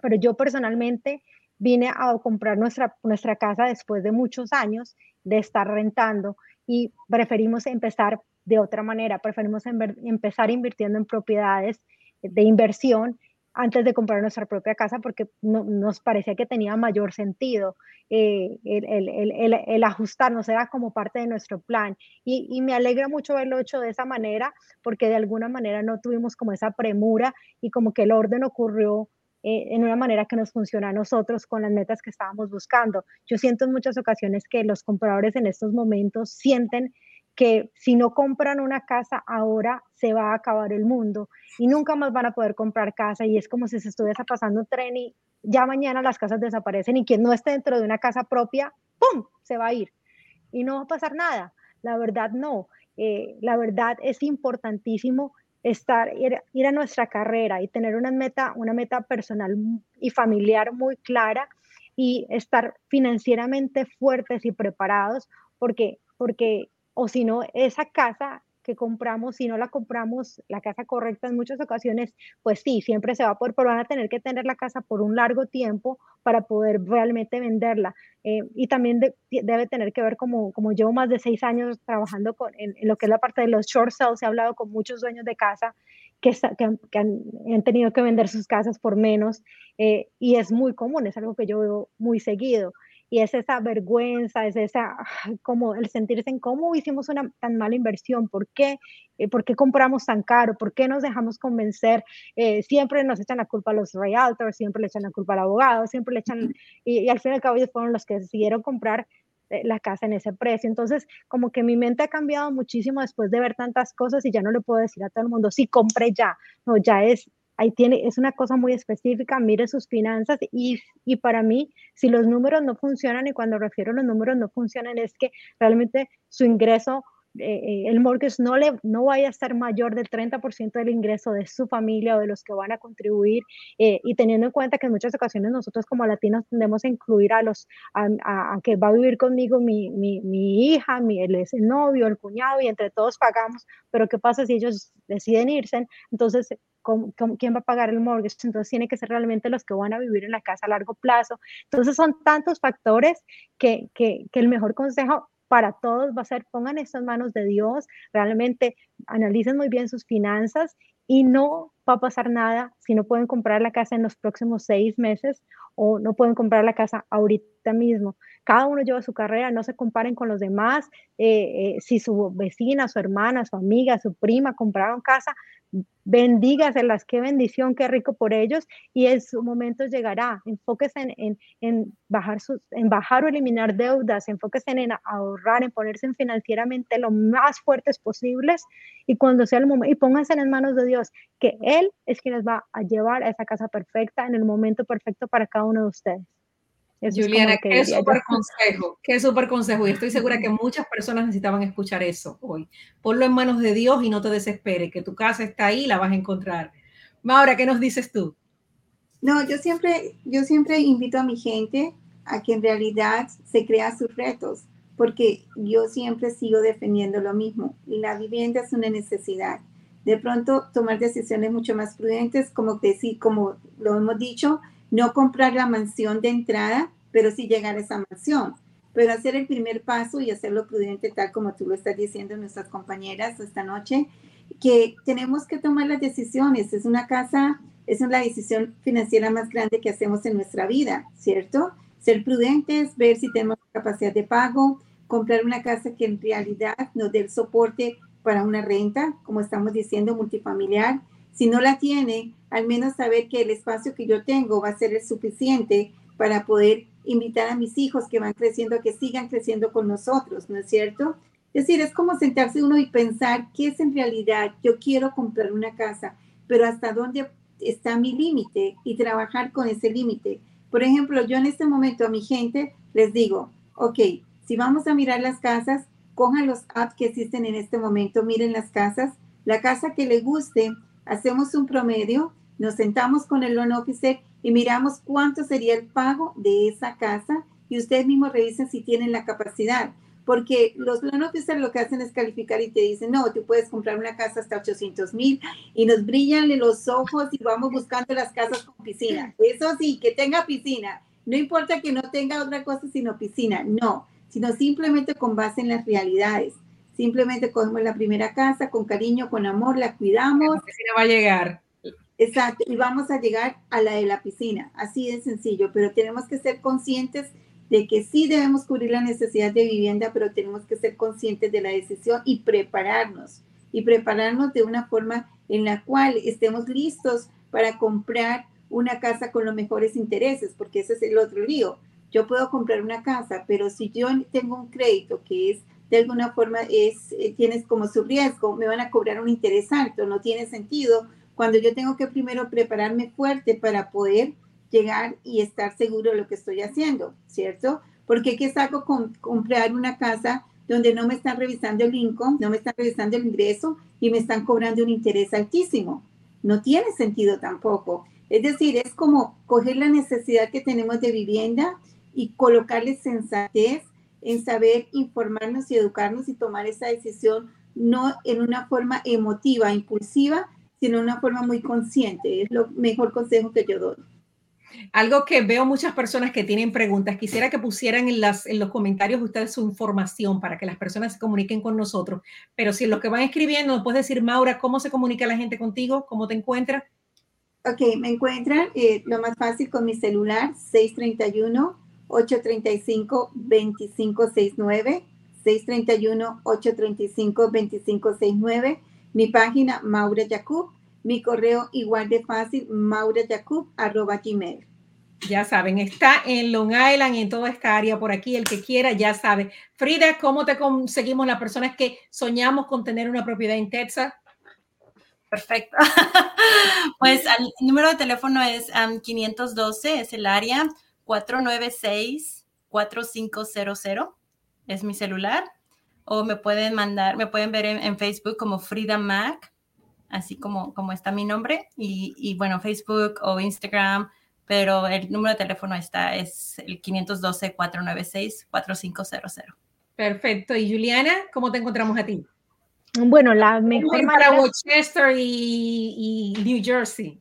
pero yo personalmente vine a comprar nuestra, nuestra casa después de muchos años de estar rentando y preferimos empezar de otra manera, preferimos empezar invirtiendo en propiedades de inversión antes de comprar nuestra propia casa porque nos parecía que tenía mayor sentido eh, el, el, el, el, ajustarnos, era como parte de nuestro plan. Y, y, me alegra mucho verlo hecho de esa manera porque de alguna manera no tuvimos como esa premura y como que el orden ocurrió eh, en una manera que nos funciona a nosotros con las metas que estábamos buscando. Yo siento en muchas ocasiones que los compradores en estos momentos sienten que si no compran una casa ahora se va a acabar el mundo y nunca más van a poder comprar casa y es como si se estuviese pasando un tren y ya mañana las casas desaparecen y quien no esté dentro de una casa propia, ¡pum!, se va a ir y no va a pasar nada. La verdad no. Eh, la verdad es importantísimo estar, ir, a nuestra carrera y tener una meta, una meta personal y familiar muy clara y estar financieramente fuertes y preparados porque, porque o si no, esa casa que compramos, si no la compramos la casa correcta en muchas ocasiones, pues sí, siempre se va a poder, pero van a tener que tener la casa por un largo tiempo para poder realmente venderla. Eh, y también debe tener que ver, como, como llevo más de seis años trabajando con, en, lo que es la parte de los short sales, he hablado con muchos dueños de casa que, que, han, tenido que vender sus casas por menos eh, y es muy común, es algo que yo veo muy seguido y es esa vergüenza, es esa, como el sentirse en cómo hicimos una tan mala inversión, por qué, eh, por qué compramos tan caro, por qué nos dejamos convencer, eh, siempre nos echan la culpa a los realtors, siempre le echan la culpa al abogado, siempre le echan, y, al fin y al cabo ellos fueron los que decidieron comprar eh, la casa en ese precio. Entonces, como que mi mente ha cambiado muchísimo después de ver tantas cosas y ya no le puedo decir a todo el mundo, sí, compre ya. No, ya es, ahí tiene, es una cosa muy específica, mire sus finanzas y, y, para mí, si los números no funcionan, y cuando refiero a los números no funcionan, es que realmente su ingreso eh, eh, el mortgage no, le, no vaya a estar mayor del 30% del ingreso de su familia o de los que van a contribuir eh, y teniendo en cuenta que en muchas ocasiones nosotros como latinos tendemos a incluir a los a, a, que va a vivir conmigo mi, mi, mi hija, mi, el, el novio, el cuñado y entre todos pagamos, pero ¿qué pasa si ellos deciden irse? Entonces quién va a pagar el mortgage? Entonces tiene que ser realmente los que van a vivir en la casa a largo plazo. Entonces son tantos factores que, que, que el mejor consejo para todos va a ser pongan esto en manos de Dios, realmente analicen muy bien sus finanzas y no va a pasar nada si no pueden comprar la casa en los próximos seis meses o no pueden comprar la casa ahorita mismo. Cada uno lleva su carrera, no se comparen con los demás. Eh, eh, si su vecina, su hermana, su amiga, su prima compraron casa, bendígaselas, qué bendición, qué rico por ellos y en su momento llegará. Enfóquese en, en, bajar, sus, en bajar o eliminar deudas, enfóquese en, ahorrar, en ponerse financieramente lo más fuertes posibles y cuando sea el momento, y pónganse en manos de Dios, que Él es quien les va a llevar a esa casa perfecta en el momento perfecto para cada uno de ustedes. Juliana, qué súper consejo, qué súper consejo. Y estoy segura que muchas personas necesitaban escuchar eso hoy. Ponlo en manos de Dios y no te desesperes, que tu casa está ahí y la vas a encontrar. Maura, ¿qué nos dices tú? No, yo siempre, yo siempre invito a mi gente a que en realidad se crea sus retos, porque yo siempre sigo defendiendo lo mismo. La vivienda es una necesidad. De pronto tomar decisiones mucho más prudentes, como decir, como lo hemos dicho, no comprar la mansión de entrada, pero sí llegar a esa mansión. Pero hacer el primer paso y hacerlo prudente, tal como tú lo estás diciendo nuestras compañeras esta noche, que tenemos que tomar las decisiones. Es una casa, es una decisión financiera más grande que hacemos en nuestra vida, ¿cierto? Ser prudentes, ver si tenemos capacidad de pago, comprar una casa que en realidad nos dé el soporte para una renta, como estamos diciendo, multifamiliar. Si no la tiene, al menos saber que el espacio que yo tengo va a ser el suficiente para poder invitar a mis hijos que van creciendo a que sigan creciendo con nosotros, ¿no es cierto? Es decir, es como sentarse uno y pensar qué es en realidad, yo quiero comprar una casa, pero hasta dónde está mi límite y trabajar con ese límite. Por ejemplo, yo en este momento a mi gente les digo, ok, si vamos a mirar las casas, cojan los apps que existen en este momento, miren las casas, la casa que le guste, hacemos un promedio nos sentamos con el loan officer y miramos cuánto sería el pago de esa casa y ustedes mismos revisen si tienen la capacidad. Porque los loan officers lo que hacen es calificar y te dicen, no, tú puedes comprar una casa hasta 800 mil y nos brillan los ojos y vamos buscando las casas con piscina. Eso sí, que tenga piscina. No importa que no tenga otra cosa sino piscina, no, sino simplemente con base en las realidades. Simplemente cogemos la primera casa con cariño, con amor, la cuidamos. La piscina va a llegar. Exacto, y vamos a llegar a la de la piscina, así de sencillo, pero tenemos que ser conscientes de que sí debemos cubrir la necesidad de vivienda, pero tenemos que ser conscientes de la decisión y prepararnos, y prepararnos de una forma en la cual estemos listos para comprar una casa con los mejores intereses, porque ese es el otro lío. Yo puedo comprar una casa, pero si yo tengo un crédito que es de alguna forma es eh, tienes como su riesgo, me van a cobrar un interés alto, no tiene sentido cuando yo tengo que primero prepararme fuerte para poder llegar y estar seguro de lo que estoy haciendo, ¿cierto? Porque ¿qué saco con comprar una casa donde no me están revisando el income, no me están revisando el ingreso y me están cobrando un interés altísimo? No tiene sentido tampoco. Es decir, es como coger la necesidad que tenemos de vivienda y colocarle sensatez en saber informarnos y educarnos y tomar esa decisión no en una forma emotiva, impulsiva, sino una forma muy consciente. Es lo mejor consejo que yo doy. Algo que veo muchas personas que tienen preguntas, quisiera que pusieran en, las, en los comentarios ustedes su información para que las personas se comuniquen con nosotros. Pero si en los que van escribiendo, ¿nos puedes decir, Maura, cómo se comunica la gente contigo? ¿Cómo te encuentra? Ok, me encuentran eh, lo más fácil con mi celular, 631-835-2569. 631-835-2569 mi página Maura Yacoub, mi correo igual de fácil, gmail. Ya saben, está en Long Island, en toda esta área por aquí, el que quiera ya sabe. Frida, ¿cómo te conseguimos las personas que soñamos con tener una propiedad en Texas? Perfecto. <laughs> pues el número de teléfono es 512, es el área 496-4500, es mi celular o me pueden mandar, me pueden ver en, Facebook como Frida Mac, así como, como está mi nombre, y, bueno, Facebook o Instagram, pero el número de teléfono está, es el 512-496-4500. Perfecto. Y Juliana, ¿cómo te encontramos a ti? Bueno, la mejor para Rochester y, y New Jersey.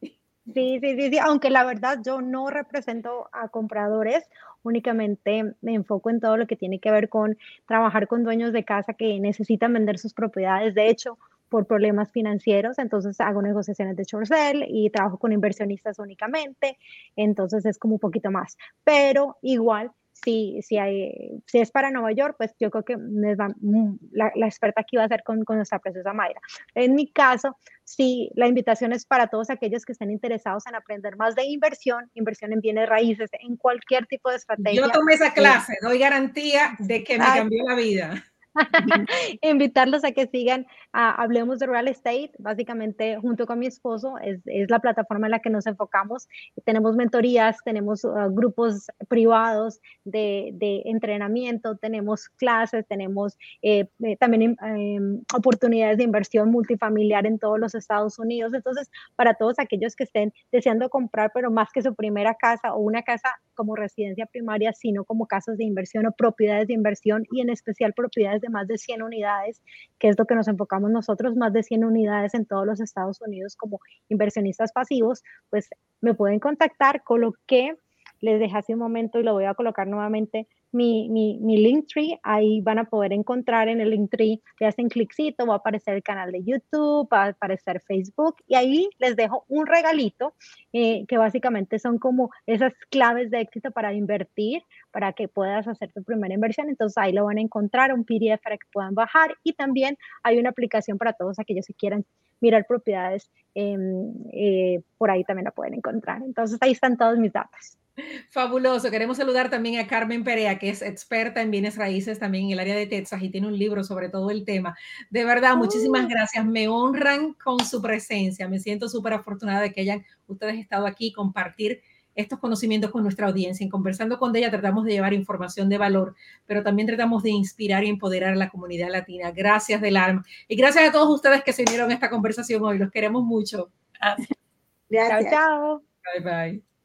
Sí, sí, sí, sí, aunque la verdad yo no represento a compradores, únicamente me enfoco en todo lo que tiene que ver con trabajar con dueños de casa que necesitan vender sus propiedades. De hecho, por problemas financieros, entonces hago negociaciones de short y trabajo con inversionistas únicamente, entonces es como un poquito más, pero igual si, si, hay, si es para Nueva York, pues yo creo que mm, la, la, experta aquí va a ser con, con, nuestra preciosa Mayra. En mi caso, sí, la invitación es para todos aquellos que estén interesados en aprender más de inversión, inversión en bienes raíces, en cualquier tipo de estrategia. Yo tomé esa clase, doy garantía de que me cambió la vida. <laughs> invitarlos a que sigan Hablemos de Real Estate, básicamente junto con mi esposo, es, es, la plataforma en la que nos enfocamos. Tenemos mentorías, tenemos uh, grupos privados de, de, entrenamiento, tenemos clases, tenemos eh, eh, también em, oportunidades de inversión multifamiliar en todos los Estados Unidos. Entonces, para todos aquellos que estén deseando comprar, pero más que su primera casa o una casa como residencia primaria, sino como casas de inversión o propiedades de inversión y en especial propiedades de más de 100 unidades, que es lo que nos enfocamos nosotros, más de 100 unidades en todos los Estados Unidos como inversionistas pasivos, pues me pueden contactar, coloqué, les dejé hace un momento y lo voy a colocar nuevamente mi, mi, mi Linktree, ahí van a poder encontrar en el Linktree, le hacen cliccito, va a aparecer el canal de YouTube, va a aparecer Facebook y ahí les dejo un regalito eh, que básicamente son como esas claves de éxito para invertir, para que puedas hacer tu primera inversión. Entonces ahí lo van a encontrar, un PDF para que puedan bajar y también hay una aplicación para todos aquellos que quieran mirar propiedades, em, eh, por ahí también la pueden encontrar. Entonces ahí están todos mis datos. Fabuloso. Queremos saludar también a Carmen Perea, que es experta en bienes raíces también en el área de Texas y tiene un libro sobre todo el tema. De verdad, muchísimas oh. gracias. Me honran con su presencia. Me siento súper afortunada de que hayan ustedes estado aquí compartir estos conocimientos con nuestra audiencia. En conversando con ella tratamos de llevar información de valor, pero también tratamos de inspirar y empoderar a la comunidad latina. Gracias del alma. Y gracias a todos ustedes que se unieron a esta conversación hoy. Los queremos mucho. Gracias. Chao, chao. Bye bye.